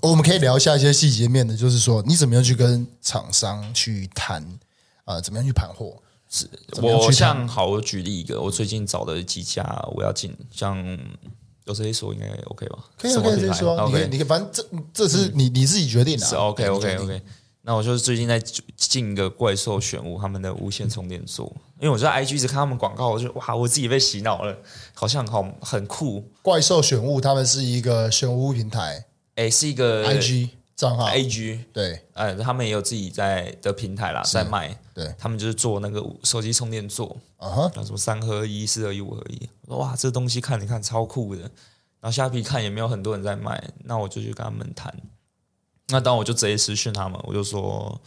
我们可以聊一下一些细节面的，就是说你怎么样去跟厂商去谈啊、呃？怎么样去盘货？是我像好，我举例一个，我最近找的几家我要进，像。有这些说应该 OK 吧？可以，可以直接说。OK，你反正这这是你你自己决定的。是 OK OK OK。那我就是最近在进一个怪兽选物他们的无线充电座，因为我在 IG 一直看他们广告，我就哇，我自己被洗脑了，好像好很酷。怪兽选物他们是一个选物平台，哎，是一个 IG。账号，IG 对，呃，他们也有自己在的平台啦，在卖。对，他们就是做那个手机充电座，啊哈，什么三合一、四合一、五合一。我说哇，这东西看你看超酷的。然后虾皮看也没有很多人在卖，那我就去跟他们谈。那当我就直接私讯他们，我就说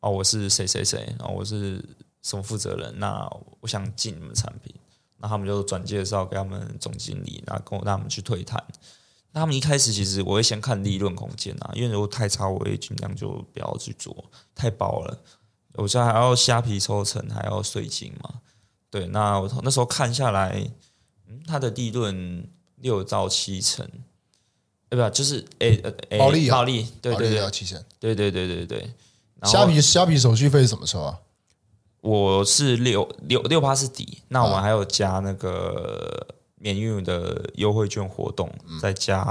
哦，我是谁谁谁，然后我是什么负责人，那我想进你们产品。那他们就转介绍给他们总经理，然后跟我让他们去推谈。他们一开始其实我会先看利润空间啊，因为如果太差，我也尽量就不要去做，太薄了。我现在还要虾皮抽成，还要税金嘛。对，那我那时候看下来，嗯，它的利润六到七成，对吧？就是诶诶，暴利暴利，对对对，要七成，对对对对对。虾皮虾皮手续费是怎么收啊？我是六六六趴是底，那我们还有加那个。免运的优惠券活动，再加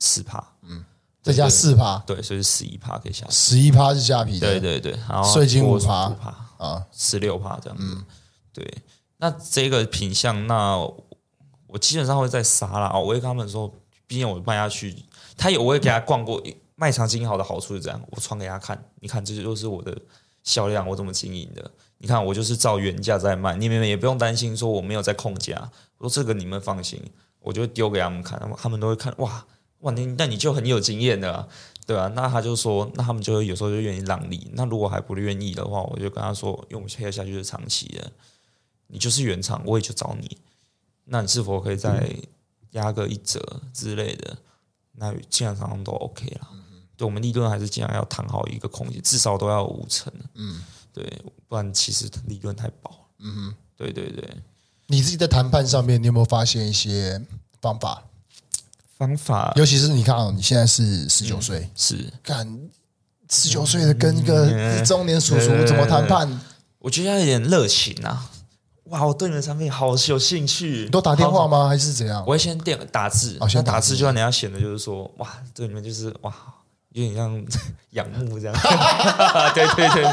四趴，嗯，再加四趴，对，所以是十一趴可以下。十一趴是虾皮的，对对对，然后税金五趴，五趴啊，十六趴这样子。对，那这个品相，那我基本上会再杀啦。我会跟他们说，毕竟我卖下去，他有我也给他逛过卖场经营好的好处是这样，我传给他看，你看这就是我的销量，我怎么经营的。你看，我就是照原价在卖，你们也不用担心说我没有在控价。我说这个你们放心，我就丢给他们看，他们都会看。哇哇，你那你就很有经验的啊，对啊，那他就说，那他们就有时候就愿意让利。那如果还不愿意的话，我就跟他说，因为我们配合下去是长期的，你就是原厂，我也就找你。那你是否可以在压个一折之类的？那基本上都 OK 了。对，我们利润还是尽量要谈好一个空间，至少都要五成。嗯。对，不然其实利润太薄。嗯哼，对对对。你自己在谈判上面，你有没有发现一些方法？方法，尤其是你看哦，你现在是十九岁，是干十九岁的跟一个中年叔叔怎么谈判？我觉得要有点热情啊！哇，我对你的产品好有兴趣。你都打电话吗？还是怎样？我会先电打字，哦，先打字，就让人家显得就是说，哇，这里面就是哇。有点像 [laughs] 仰慕这样，[laughs] 对对对，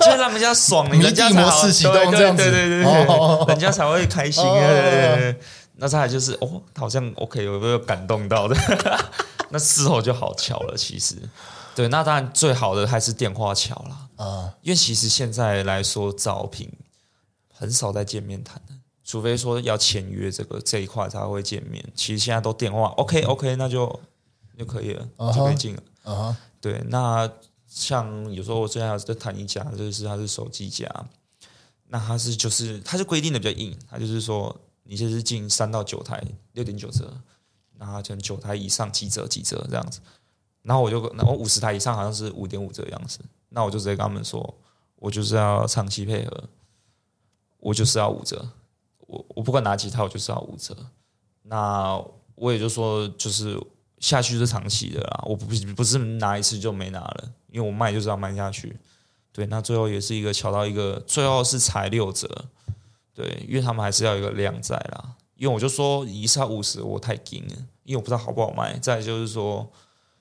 就是让人家爽，人家模式启动这样子，对对对对，人家才会开心。对对对，那再来就是哦，好像 OK，有没有感动到的？[laughs] 那事后就好巧了，其实。对，那当然最好的还是电话巧啦啊，因为其实现在来说招聘很少在见面谈的，除非说要签约这个这一块才会见面。其实现在都电话，OK OK，那就就可以了，就可以进了。啊，uh huh. 对，那像有时候我最近还在谈一家，就是他是手机家，那他是就是他是规定的比较硬，他就是说你就是进三到九台六点九折，那它就九台以上几折几折这样子，然后我就然后五十台以上好像是五点五折的样子，那我就直接跟他们说，我就是要长期配合，我就是要五折，我我不管拿几套我就是要五折，那我也就说就是。下去是长期的啦，我不不是拿一次就没拿了，因为我卖就是要卖下去。对，那最后也是一个乔到一个，最后是才六折。对，因为他们还是要一个量在啦。因为我就说一下五十我太紧了，因为我不知道好不好卖。再就是说，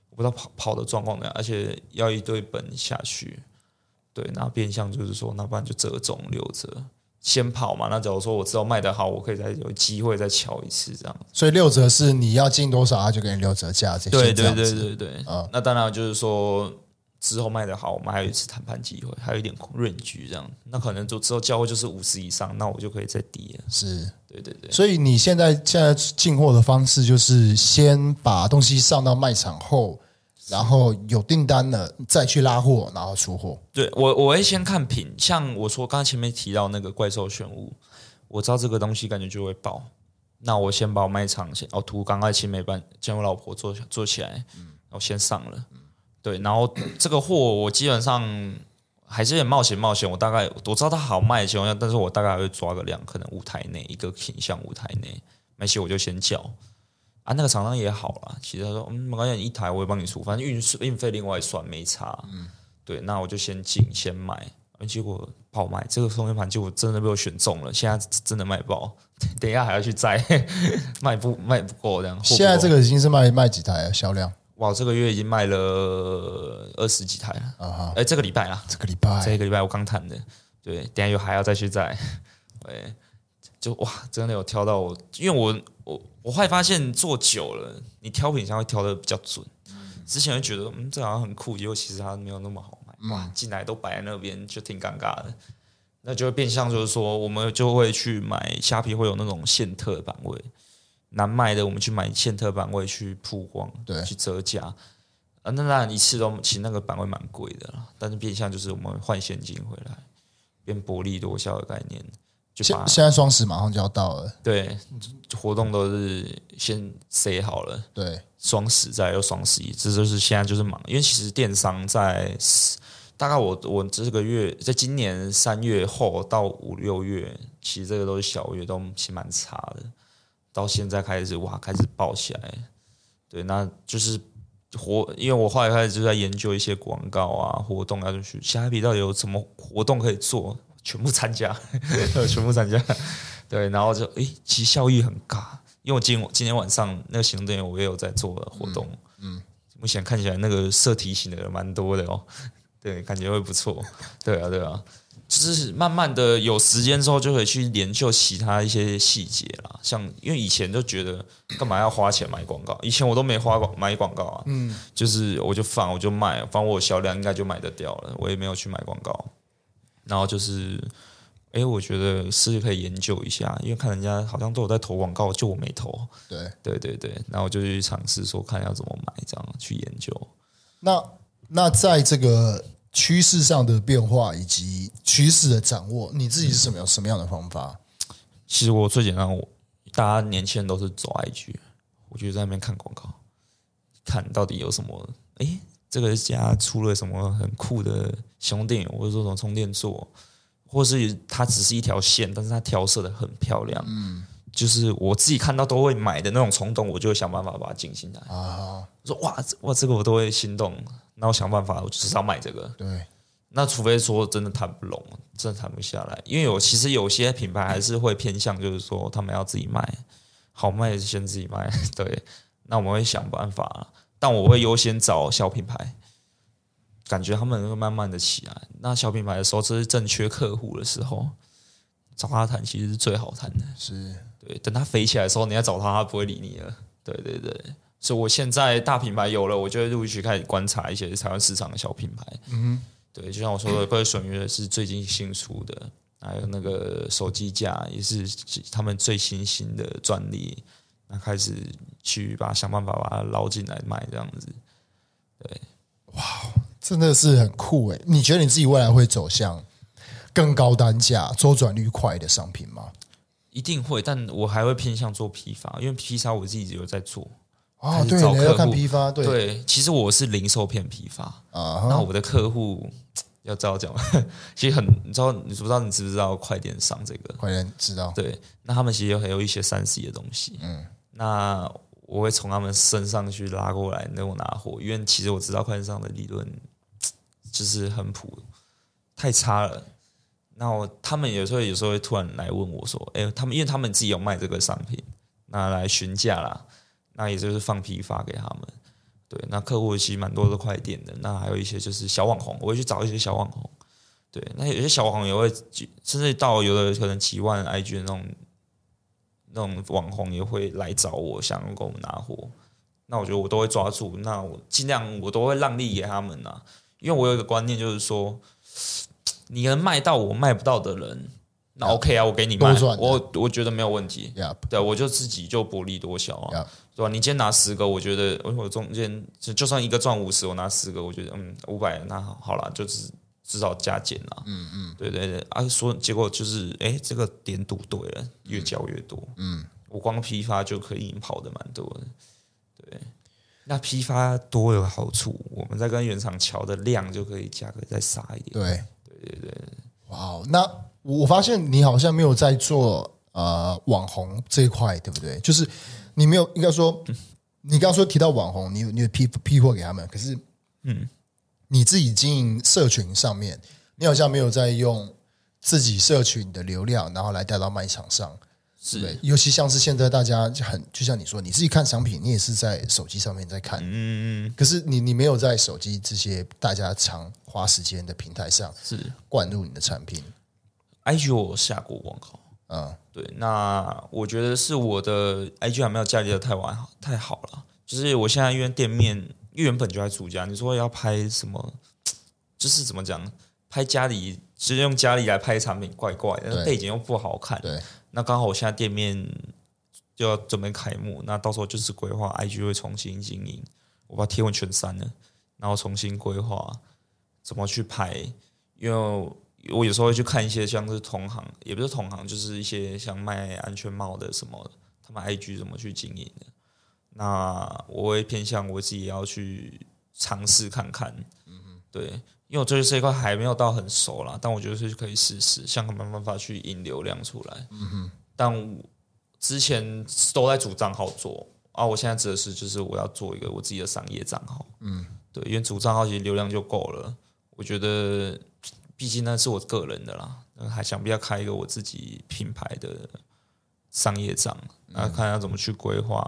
我不知道跑跑的状况怎样，而且要一堆本下去。对，那变相就是说，那不然就折中六折。先跑嘛，那假如说我知道卖得好，我可以再有机会再敲一次这样。所以六折是你要进多少，他就给你六折价这些。对对对对对，啊、嗯，那当然就是说之后卖得好，我们还有一次谈判机会，还有一点 range 这样。那可能就之后交货就是五十以上，那我就可以再低了。是，对对对。所以你现在现在进货的方式就是先把东西上到卖场后。然后有订单了，再去拉货，然后出货。对我，我会先看品，像我说刚刚前面提到那个怪兽玄物，我知道这个东西感觉就会爆，那我先把我卖场先，哦图刚刚青梅班，见我老婆做做起来，嗯，我先上了，对，然后这个货我基本上还是有点冒险冒险，我大概我知道它好卖的情况下，但是我大概会抓个量，可能五台内一个品项五台内，没事我就先叫。啊，那个厂商也好了，其实他说，嗯，没关系，一台我也帮你出，反正运运费另外算没差。嗯，对，那我就先进先买，结果爆卖，这个充电盘结果真的被我选中了，现在真的卖爆，[laughs] 等一下还要去摘，[laughs] 卖不卖不够这样。现在这个已经是卖卖几台了？销量？哇，这个月已经卖了二十几台了。啊哈，哎，这个礼拜啊，这个礼拜，这个礼拜我刚谈的，对，等下又还要再去摘，[laughs] 对，就哇，真的有挑到我，因为我我。我会发现做久了，你挑品相会挑的比较准。之前会觉得，嗯，这好像很酷，结果其实它没有那么好卖。哇，进来都摆在那边，就挺尴尬的。那就会变相就是说，我们就会去买虾皮，会有那种现特版位，难卖的我们去买现特版位去曝光，对，去折价。啊，那当然一次都其实那个版位蛮贵的啦，但是变相就是我们换现金回来，变薄利多销的概念。就现现在双十马上就要到了，对，活动都是先塞好了，对，双十再又双十一，这就是现在就是忙，因为其实电商在大概我我这个月在今年三月后到五六月，其实这个都是小月，都其实蛮差的，到现在开始哇开始爆起来，对，那就是活，因为我后来开始就在研究一些广告啊活动啊，就去虾皮到底有什么活动可以做。全部参加，[laughs] 全部参加，对，然后就诶，其实效益很高，因为我今今天晚上那个行动电源我也有在做活动，嗯，嗯，目前看起来那个设提醒的人蛮多的哦，[laughs] 对，感觉会不错，对啊，对啊，就是慢慢的有时间之后就可以去研究其他一些细节啦，像因为以前就觉得干嘛要花钱买广告，以前我都没花广买广告啊，嗯，就是我就放我就卖，反正我销量应该就买得掉了，我也没有去买广告。然后就是，哎，我觉得是可以研究一下，因为看人家好像都有在投广告，就我没投。对对对对，然后我就去尝试说看要怎么买，这样去研究。那那在这个趋势上的变化以及趋势的掌握，你自己是什么什么样的方法？其实我最简单，我大家年轻人都是走 IG，我就在那边看广告，看到底有什么，哎。这个家出了什么很酷的兄弟，或者说什么充电座，或是它只是一条线，但是它调色的很漂亮，嗯，就是我自己看到都会买的那种冲动，我就会想办法把它进进来啊。我说哇哇，这个我都会心动，那我想办法，我就是要买这个。对，那除非说真的谈不拢，真的谈不下来，因为有其实有些品牌还是会偏向，就是说他们要自己卖，好卖是先自己卖。[laughs] 对，那我们会想办法。但我会优先找小品牌，感觉他们会慢慢的起来。那小品牌的时候，这是正缺客户的时候，找他谈其实是最好谈的。是对，等他飞起来的时候，你要找他，他不会理你了。对对对，所以我现在大品牌有了，我就会陆续开始观察一些台湾市场的小品牌。嗯哼，对，就像我说的，[clears throat] 怪损约是最近新出的，还有那个手机架也是他们最新兴的专利。那开始去把想办法把它捞进来卖这样子，对，哇，真的是很酷诶。你觉得你自己未来会走向更高单价、周转率快的商品吗？一定会，但我还会偏向做批发，因为批发我自己有在做。哦，对，你要看批发，对，对，其实我是零售片批发啊。那我的客户 [tsk] 要这样讲，其实很，你知道，你知不知道，你知不知道快电商这个？快电知道。对，那他们其实有很有一些三 C 的东西。嗯，那我会从他们身上去拉过来，那我拿货，因为其实我知道快电商的利润就是很普，太差了。那我他们有时候有时候会突然来问我说：“哎，他们因为他们自己有卖这个商品，那来询价啦，那也就是放批发给他们。对，那客户其实蛮多的快店的，那还有一些就是小网红，我会去找一些小网红。对，那有些小网红也会甚至到有的可能几万 IG 的那种那种网红也会来找我，想要跟我们拿货。那我觉得我都会抓住，那我尽量我都会让利给他们呐，因为我有一个观念就是说。你能卖到我卖不到的人，那 OK 啊，我给你卖，我我觉得没有问题。对，我就自己就薄利多销啊.对吧？你今天拿十个，我觉得我中间就算一个赚五十，我拿十个，我觉得嗯五百，那好好了，就是至少加减了。嗯嗯，对对对，啊，说结果就是哎，这个点赌对了，越交越多。嗯，我光批发就可以跑的蛮多的。对，那批发多有好处，我们在跟原厂调的量就可以价格再杀一点。对。对对，哇，那我发现你好像没有在做呃网红这一块，对不对？就是你没有，应该说，你刚刚说提到网红，你有你有批批货给他们，可是嗯，你自己经营社群上面，你好像没有在用自己社群的流量，然后来带到卖场上。是。对，尤其像是现在大家很，就像你说，你自己看商品，你也是在手机上面在看，嗯嗯，可是你你没有在手机这些大家常花时间的平台上是。灌入你的产品。IG 我下过广告，嗯，对，那我觉得是我的 IG 还没有建立的太完太好了，就是我现在因为店面原本就在住家，你说要拍什么，就是怎么讲，拍家里，直接用家里来拍产品，怪怪的，背景又不好看，对。那刚好我现在店面就要准备开幕，那到时候就是规划 IG 会重新经营，我把贴文全删了，然后重新规划怎么去拍，因为我有时候会去看一些像是同行，也不是同行，就是一些像卖安全帽的什么，他们 IG 怎么去经营的，那我会偏向我自己要去尝试看看，嗯哼，对。因为我对这一块还没有到很熟啦，但我觉得是可以试试，想个办法去引流量出来。嗯哼。但之前都在主账号做啊，我现在指的是就是我要做一个我自己的商业账号。嗯，对，因为主账号其实流量就够了。我觉得，毕竟那是我个人的啦，还想不要开一个我自己品牌的商业账，那看要怎么去规划。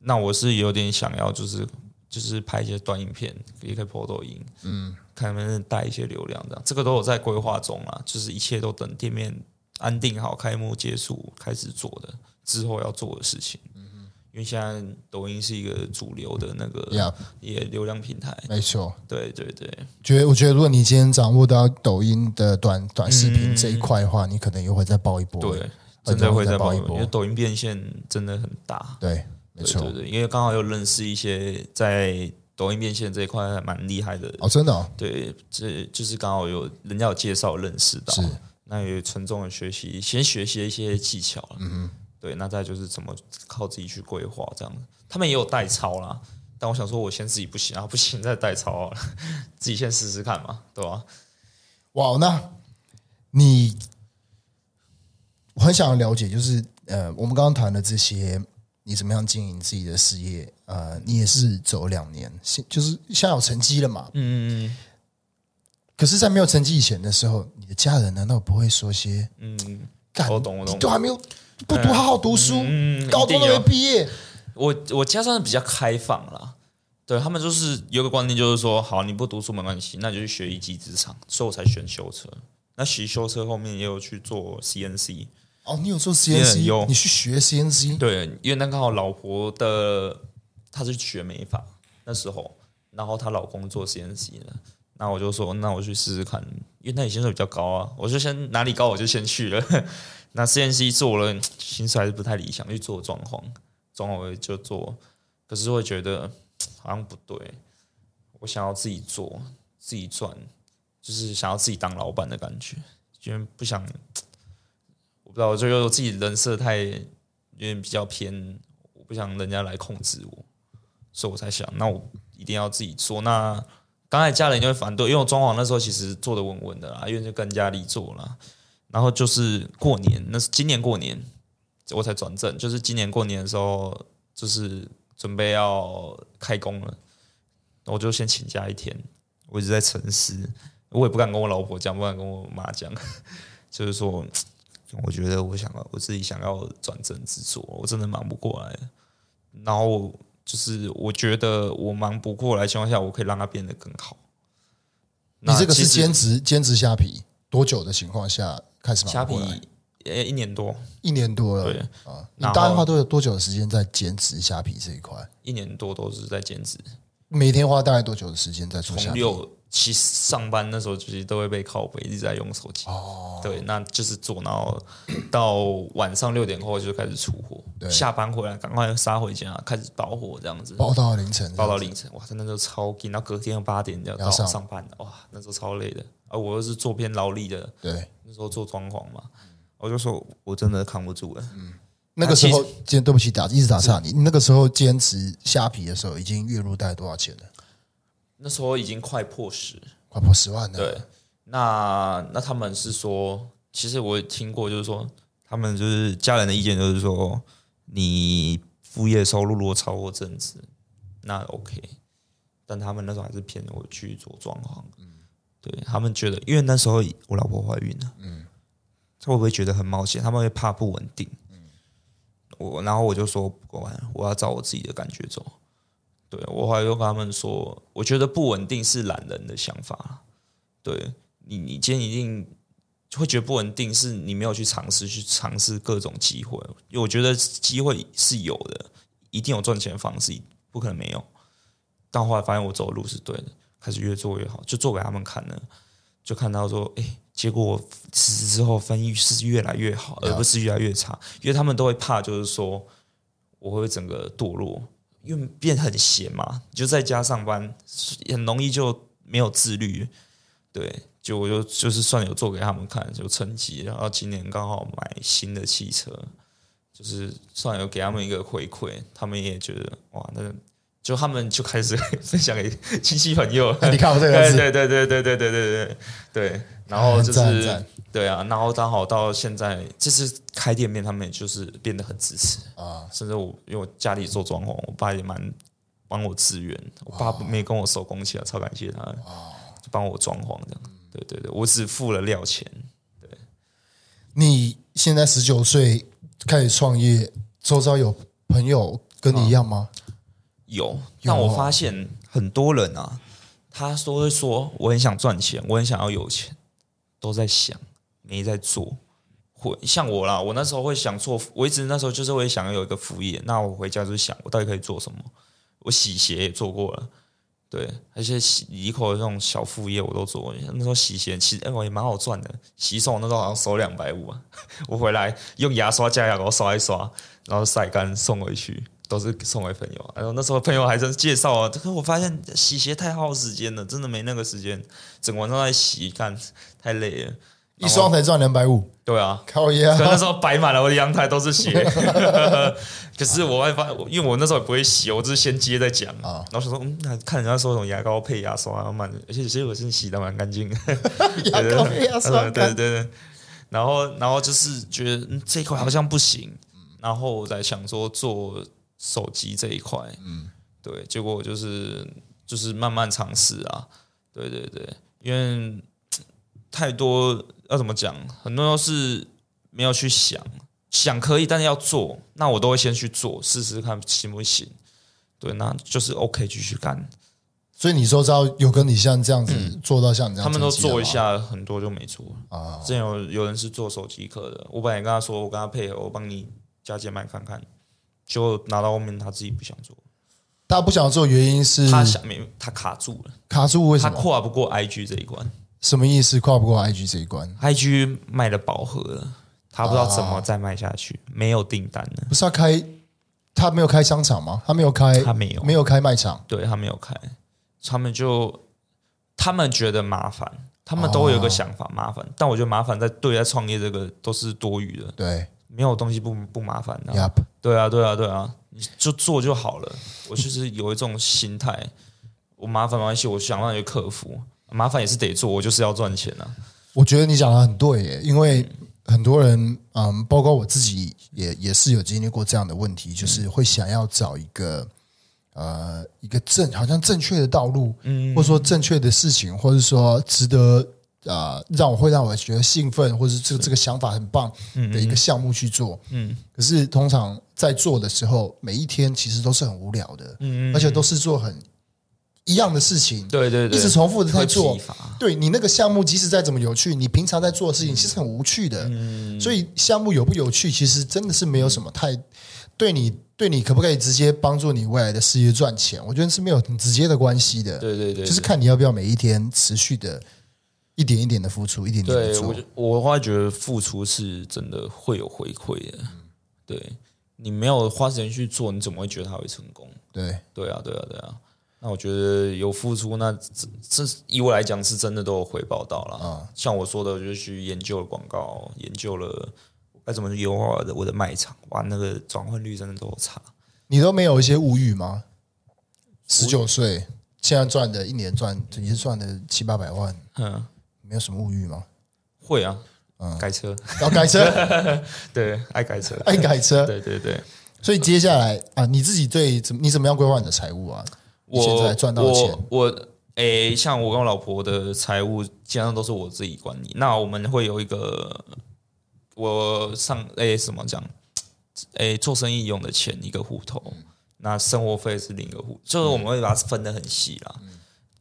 那我是有点想要，就是。就是拍一些短影片，也可以 po 抖音，嗯，看能不能带一些流量，这样这个都有在规划中啊。就是一切都等店面安定好，开幕结束开始做的之后要做的事情。嗯哼，因为现在抖音是一个主流的那个也流量平台，没错，对对对。觉得我觉得，如果你今天掌握到抖音的短短视频这一块的话，嗯、你可能又会再爆一波，对，真的会再爆一波，因为抖音变现真的很大，对。对对对，因为刚好又认识一些在抖音变现这一块还蛮厉害的哦，真的、哦，对，这就是刚好有人家有介绍认识到，是那也从中的学习，先学习一些技巧，嗯哼，对，那再就是怎么靠自己去规划这样，他们也有代操啦，但我想说我先自己不行啊，不行再代操好了，自己先试试看嘛，对吧？哇，那你我很想要了解，就是呃，我们刚刚谈的这些。你怎么样经营自己的事业？呃，你也是走两年，现就是现在有成绩了嘛？嗯嗯嗯。可是，在没有成绩以前的时候，你的家人难道不会说些？嗯，干，我懂，我懂。都还没有不读好好读书，嗯、高中都没毕业。我我家算是比较开放啦，对他们就是有个观念，就是说，好，你不读书没关系，那就去学一技之长，所以我才选修车。那学修车后面也有去做 CNC。哦，你有做 CNC，你去学 CNC？对，因为那刚好老婆的她是学美发那时候，然后她老公做 CNC 的，那我就说，那我去试试看，因为那里薪水比较高啊，我就先哪里高我就先去了。[laughs] 那 CNC 做了，薪水还是不太理想，去做装潢，装潢就做，可是会觉得好像不对，我想要自己做，自己赚，就是想要自己当老板的感觉，因为不想，我不知道，就我自己人设太有点比较偏，我不想人家来控制我，所以我才想，那我一定要自己做。那刚才家人就会反对，因为我装潢那时候其实做的稳稳的啦，因为就跟家里做了。然后就是过年，那是今年过年我才转正，就是今年过年的时候，就是准备要开工了，我就先请假一天，我一直在沉思，我也不敢跟我老婆讲，不敢跟我妈讲，[laughs] 就是说，我觉得我想要我自己想要转正制作，我真的忙不过来。然后就是我觉得我忙不过来的情况下，我可以让它变得更好。你这个是兼职兼职虾皮多久的情况下？开始虾皮，呃，一年多，一年多了。对啊，你大概花多多久的时间在兼职虾皮这一块？一年多都是在兼职。每天花大概多久的时间在做虾皮？从六七上班那时候，其实都会被靠背，一直在用手机。哦，对，那就是做，然后到晚上六点后就开始出货。对，下班回来赶快杀回家，开始包货，这样子。包到凌晨，包到凌晨，哇，真的就超紧。然后隔天八点就要到上班，哇，那时候超累的。而我又是做偏劳力的，对，那时候做装潢嘛，我就说我真的扛不住了。嗯，那个时候，今天对不起打一直打岔你，你那个时候坚持虾皮的时候，已经月入大概多少钱了？那时候已经快破十，快破十万了。对，那那他们是说，其实我也听过，就是说他们就是家人的意见，就是说你副业收入如果超过正职，那 OK，但他们那时候还是骗我去做装潢。对他们觉得，因为那时候我老婆怀孕了，嗯，他会不会觉得很冒险？他们会怕不稳定，嗯，我然后我就说不管，我要照我自己的感觉走。对，我后来又跟他们说，我觉得不稳定是懒人的想法。对你，你今天一定会觉得不稳定，是你没有去尝试，去尝试各种机会。因为我觉得机会是有的，一定有赚钱的方式，不可能没有。但后来发现我走的路是对的。开始越做越好，就做给他们看了，就看到说，哎，结果辞职之后生意是越来越好，而不是越来越差。因为他们都会怕，就是说我会整个堕落，因为变很闲嘛，就在家上班，很容易就没有自律。对，就我就就是算有做给他们看，就成绩。然后今年刚好买新的汽车，就是算有给他们一个回馈，他们也觉得哇，那。就他们就开始 [laughs] 分享给亲戚朋友，[laughs] 你看我这个，对对对对对对对对对，然后就是对啊，然后刚好到现在，这次开店面，他们也就是变得很支持。啊，甚至我因为我家里做装潢，我爸也蛮帮我支援，我爸没跟我手工起来，超感谢他，就帮我装潢这样，对对对，我只付了料钱。对，你现在十九岁开始创业，周遭有朋友跟你一样吗？有，但我发现很多人啊，他说会说我很想赚钱，我很想要有钱，都在想没在做。会像我啦，我那时候会想做，我一直那时候就是会想要有一个副业。那我回家就想，我到底可以做什么？我洗鞋也做过了，对，而且洗一口的这种小副业我都做过。那时候洗鞋其实哎，我也蛮好赚的，洗手那时候好像收两百五啊，[laughs] 我回来用牙刷加牙膏刷一刷，然后晒干送回去。都是送给朋友，然后那时候朋友还在介绍啊，可是我发现洗鞋太耗时间了，真的没那个时间，整晚上在洗，干太累了。一双才赚两百五，对啊，靠呀！可那时候摆满了我的阳台都是鞋，[laughs] 可是我会发，因为我那时候也不会洗，我只是先接再讲啊。然后想说，嗯，看人家说什么牙膏配牙刷蛮，而且其实我是洗的蛮干净。牙膏配牙刷，[laughs] [laughs] 对对对。然后，然后就是觉得、嗯、这一块好像不行，然后我在想说做。手机这一块，嗯，对，结果就是就是慢慢尝试啊，对对对，因为太多要怎么讲，很多都是没有去想，想可以，但是要做，那我都会先去做，试试看行不行，对，那就是 OK 继续干。所以你说知道有跟你像这样子做到像你这样，他们都做一下，很多就没做。啊。之前有有人是做手机壳的，我本来跟他说，我跟他配合，我帮你加减买看看。就拿到后面，他自己不想做。他不想做，原因是他想没他卡住了。卡住为什么？他跨不过 IG 这一关。什么意思？跨不过 IG 这一关？IG 卖的饱和了，他不知道怎么再卖下去，啊、没有订单了。不是他开，他没有开商场吗？他没有开，他没有，没有开卖场。对他没有开，他们就他们觉得麻烦，他们都有一个想法麻烦，但我觉得麻烦在对在创业这个都是多余的。对，没有东西不不麻烦的。Yep. 对啊，对啊，对啊，你就做就好了。我就是有一种心态，我麻烦没关系，我想让你克服，麻烦也是得做，我就是要赚钱啊。我觉得你讲的很对耶，因为很多人，嗯，包括我自己也也是有经历过这样的问题，就是会想要找一个。呃，一个正好像正确的道路，嗯，或者说正确的事情，或者说值得啊、呃，让我会让我觉得兴奋，或者是这个这个想法很棒的一个项目去做，嗯。可是通常在做的时候，每一天其实都是很无聊的，嗯，而且都是做很一样的事情，对对对，一直重复的在做。对你那个项目，即使再怎么有趣，你平常在做的事情其实很无趣的，嗯。所以项目有不有趣，其实真的是没有什么太对你。对你可不可以直接帮助你未来的事业赚钱？我觉得是没有很直接的关系的。对对对，就是看你要不要每一天持续的一点一点的付出，一点点的做。对，我我会觉得付出是真的会有回馈的。对，你没有花时间去做，你怎么会觉得他会成功？对对啊，对啊，对啊。那我觉得有付出，那这这以我来讲是真的都有回报到了。啊，像我说的，我就去研究了广告，研究了。该怎么优化我的我的卖场？哇，那个转换率真的都差。你都没有一些物欲吗？十九岁，现在赚的一年赚，你是赚的七八百万，嗯，没有什么物欲吗？会啊，嗯，改车要改车，[laughs] 对，爱改车，爱改车，对对对。所以接下来啊，你自己对怎么你怎么样规划你的财务啊？我现在赚到的钱，我诶、欸，像我跟我老婆的财务基本上都是我自己管理。那我们会有一个。我上诶、欸，怎么讲？诶、欸，做生意用的钱一个户头，那生活费是另一个户，就是我们会把它分得很细啦。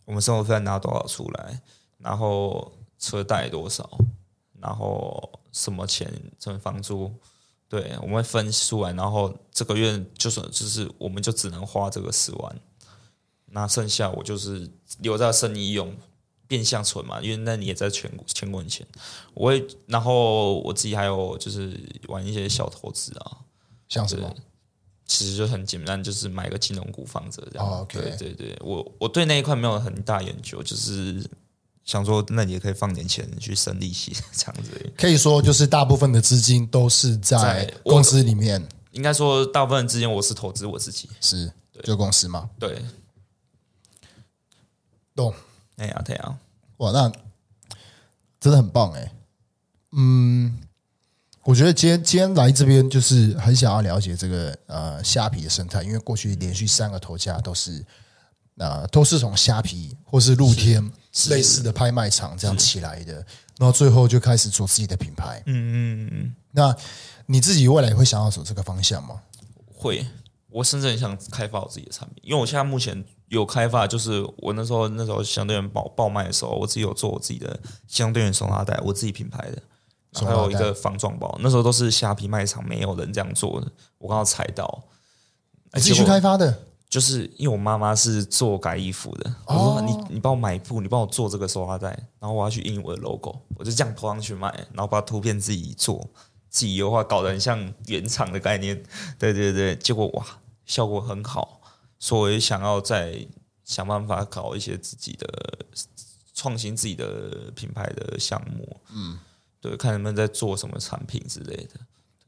我们生活费拿多少出来，然后车贷多少，然后什么钱，什么房租，对，我们会分出来，然后这个月就是就是我们就只能花这个十万，那剩下我就是留在生意用。变相存嘛，因为那你也在全钱滚钱，我会，然后我自己还有就是玩一些小投资啊，像什么，其实就很简单，就是买个金融股放着这样。Oh. 对对对，我我对那一块没有很大研究，就是想说，那你也可以放点钱去生利息 [laughs] 这样子。可以说，就是大部分的资金都是在公司里面。应该说，大部分资金我是投资我自己，是就公司吗？对，懂。哎呀，对呀，哇，那真的很棒哎。嗯，我觉得今天今天来这边就是很想要了解这个呃虾皮的生态，因为过去连续三个头家都是呃都是从虾皮或是露天类似的拍卖场这样起来的，然后最后就开始做自己的品牌。嗯嗯嗯。那你自己未来会想要走这个方向吗？会，我甚至很想开发我自己的产品，因为我现在目前。有开发，就是我那时候那时候相对人爆爆卖的时候，我自己有做我自己的相对应收纳袋，我自己品牌的，还有一个防撞包。那时候都是虾皮卖场没有人这样做的，我刚好踩到。你自己去开发的？就是因为我妈妈是做改衣服的，我说你你帮我买布，你帮我做这个收纳袋，然后我要去印我的 logo，我就这样投上去卖，然后把图片自己做，自己优化，搞得很像原厂的概念。对对对，结果哇，效果很好。所以想要再想办法搞一些自己的创新、自己的品牌的项目，嗯，对，看能不能在做什么产品之类的。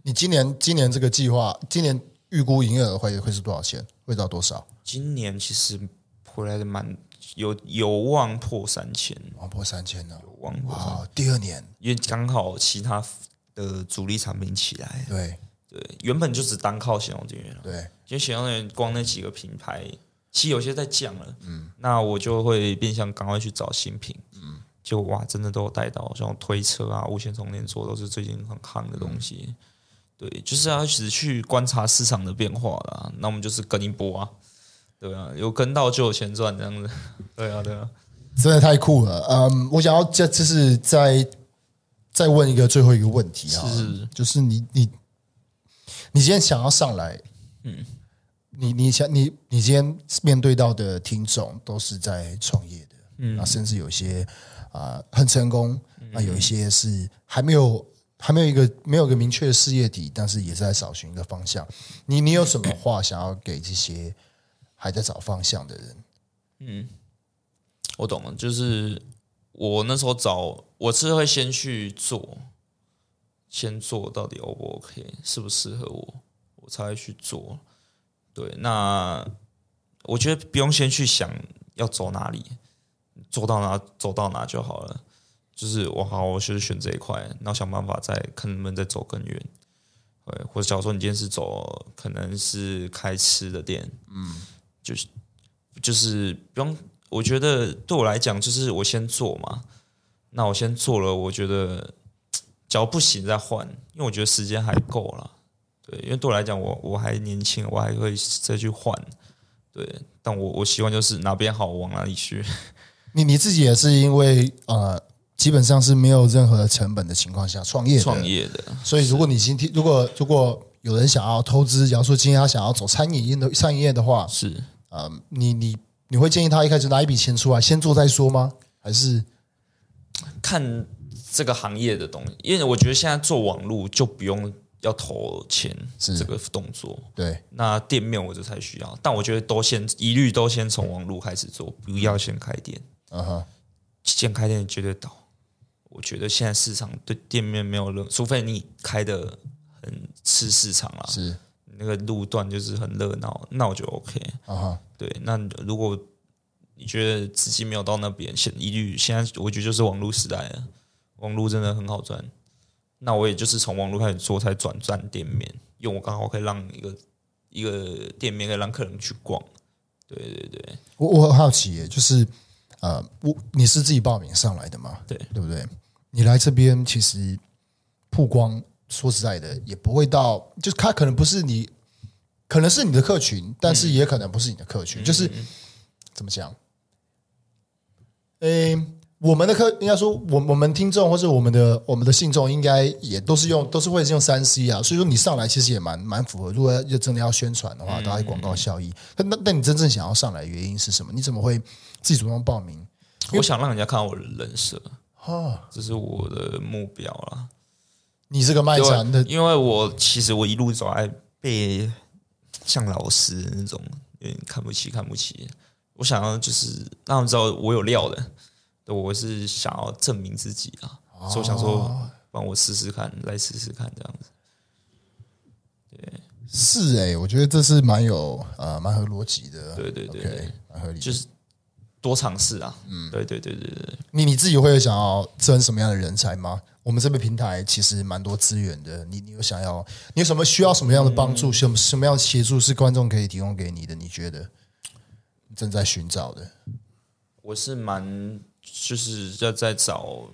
你今年今年这个计划，今年预估营业额会会是多少钱？会到多少？今年其实回来的蛮有有望破三千，望破三千呢，有望破。哇，第二年，因为刚好其他的主力产品起来，对。对，原本就只单靠行动电源了。对，因为行动电源光那几个品牌，其实有些在降了。嗯，那我就会变相赶快去找新品。嗯，就哇，真的都有带到，像推车啊、无线充电座都是最近很夯的东西。嗯、对，就是要一直去观察市场的变化啦。那我们就是跟一波啊，对啊，有跟到就有钱赚这样子。[laughs] 对啊，对啊，真的太酷了。嗯，我想要这就是再再问一个最后一个问题啊，是就是你你。你今天想要上来，嗯，你你想你你今天面对到的听众都是在创业的，嗯，啊，甚至有些啊、呃、很成功，啊，有一些是还没有还没有一个没有个明确的事业体，但是也是在找寻一个方向。你你有什么话想要给这些还在找方向的人？嗯，我懂了，就是我那时候找，我是会先去做，先做到底 O 不 OK，适不适合我，我才会去做。对，那我觉得不用先去想要走哪里，做到哪走到哪就好了。就是我好，我就是选这一块，然后想办法再看能不能再走更远。对，或者假如说你今天是走，可能是开吃的店，嗯，就是就是不用。我觉得对我来讲，就是我先做嘛。那我先做了，我觉得只要不行再换，因为我觉得时间还够了。对，因为对我来讲，我我还年轻，我还会再去换。对，但我我希望就是哪边好，我往哪里去。[laughs] 你你自己也是因为呃，基本上是没有任何成本的情况下创业创业的。所以如果你今天如果如果有人想要投资，假如说今天他想要走餐饮业的餐饮业的话，是呃，你你。你会建议他一开始拿一笔钱出来先做再说吗？还是看这个行业的东西？因为我觉得现在做网络就不用要投钱，是这个动作。对，那店面我就才需要，但我觉得都先一律都先从网络开始做，不要先开店。嗯哼，先开店绝对倒。我觉得现在市场对店面没有任，除非你开的很吃市场啊。是。那个路段就是很热闹，那我就 OK。啊哈，对，那如果你觉得资金没有到那边，现一律现在我觉得就是网络时代了，网络真的很好赚。那我也就是从网络开始做，才转战店面，因为我刚好可以让一个一个店面可以让客人去逛。对对对，我我很好奇耶，就是呃，我你是自己报名上来的吗？对对不对？你来这边其实曝光。说实在的，也不会到，就是他可能不是你，可能是你的客群，但是也可能不是你的客群。嗯、就是怎么讲？诶，我们的客应该说，我我们听众或者我们的我们的信众，应该也都是用，都是会是用三 C 啊。所以说你上来其实也蛮蛮符合。如果要真的要宣传的话，大家广告效益。那那那你真正想要上来的原因是什么？你怎么会自己主动报名？我想让人家看到我的人设，哈，这是我的目标啦。你是个卖惨的，因为我其实我一路走来被像老师那种有点看不起，看不起。我想要就是让他们知道我有料的，我是想要证明自己啊，哦、所以我想说帮我试试看，来试试看这样子。对，是哎、欸，我觉得这是蛮有呃蛮合逻辑的，对对对对，蛮合理，就是多尝试啊。嗯，对对对对对。你你自己会想要争什么样的人才吗？我们这边平台其实蛮多资源的，你你有想要，你有什么需要什么样的帮助，什么什么样的协助是观众可以提供给你的？你觉得正在寻找的？我是蛮就是要在找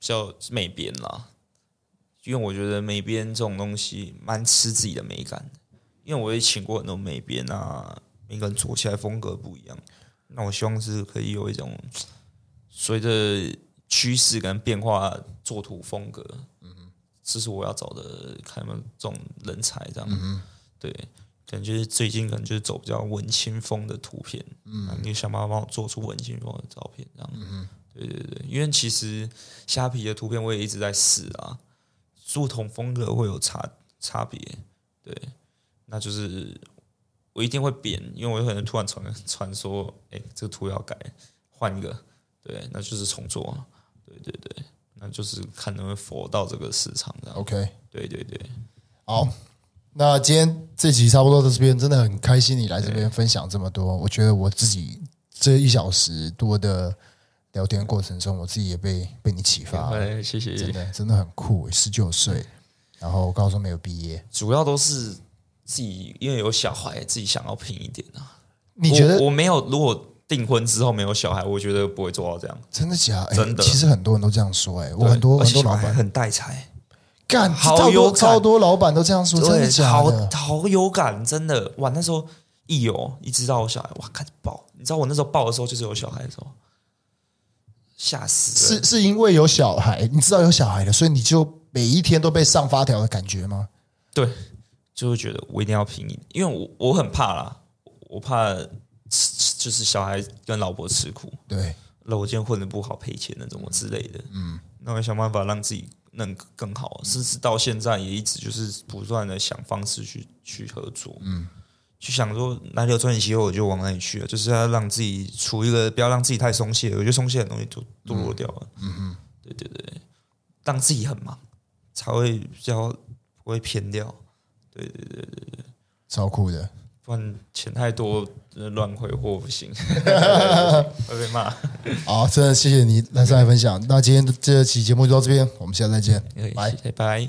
叫美编啦，因为我觉得美编这种东西蛮吃自己的美感，因为我也请过很多美编啊，每个人做起来风格不一样，那我希望是可以有一种随着。趋势跟变化，作图风格，嗯哼，这是我要找的，看有没有这种人才，这样，嗯，对，感觉最近可能就是走比较文青风的图片，嗯，你想办法帮我做出文青风的照片，这样，嗯，对对对，因为其实虾皮的图片我也一直在试啊，不同风格会有差差别，对，那就是我一定会变，因为我有可能突然传传说，哎，这个图要改，换一个，对，那就是重做。对对对，那就是看能不能佛到这个市场。OK，对对对，好，那今天这集差不多到这边，真的很开心你来这边分享这么多。我觉得我自己这一小时多的聊天过程中，我自己也被被你启发了。谢谢，真的真的很酷，十九岁，然后高中没有毕业，主要都是自己因为有小孩，自己想要拼一点啊。你觉得我，我没有如果？订婚之后没有小孩，我觉得不会做到这样。真的假的？真的。其实很多人都这样说，哎，我很多很多老板很带财，干好有超多老板都这样说，真的假的？好好有感，真的哇！那时候一有，一知道我小孩，哇，开始爆。你知道我那时候爆的时候，就是有小孩的时候，吓死了。是是因为有小孩，你知道有小孩了，所以你就每一天都被上发条的感觉吗？对，就会觉得我一定要拼，因为我我很怕啦，我怕。就是小孩跟老婆吃苦，对，那我今天混的不好赔钱那种之类的，嗯，那我想办法让自己能更好，甚至到现在也一直就是不断的想方式去去合作，嗯，去想说哪里有赚钱机会我就往哪里去了，就是要让自己处于一个不要让自己太松懈。我觉得松懈的东西都堕落掉了。嗯嗯，对对对，当自己很忙才会比较不会偏掉。对对对对对，超酷的。不然钱太多乱挥霍不行，[laughs] 会被骂。好，真的谢谢你来上来分享。那今天这期节目就到这边，我们下次再见，拜拜。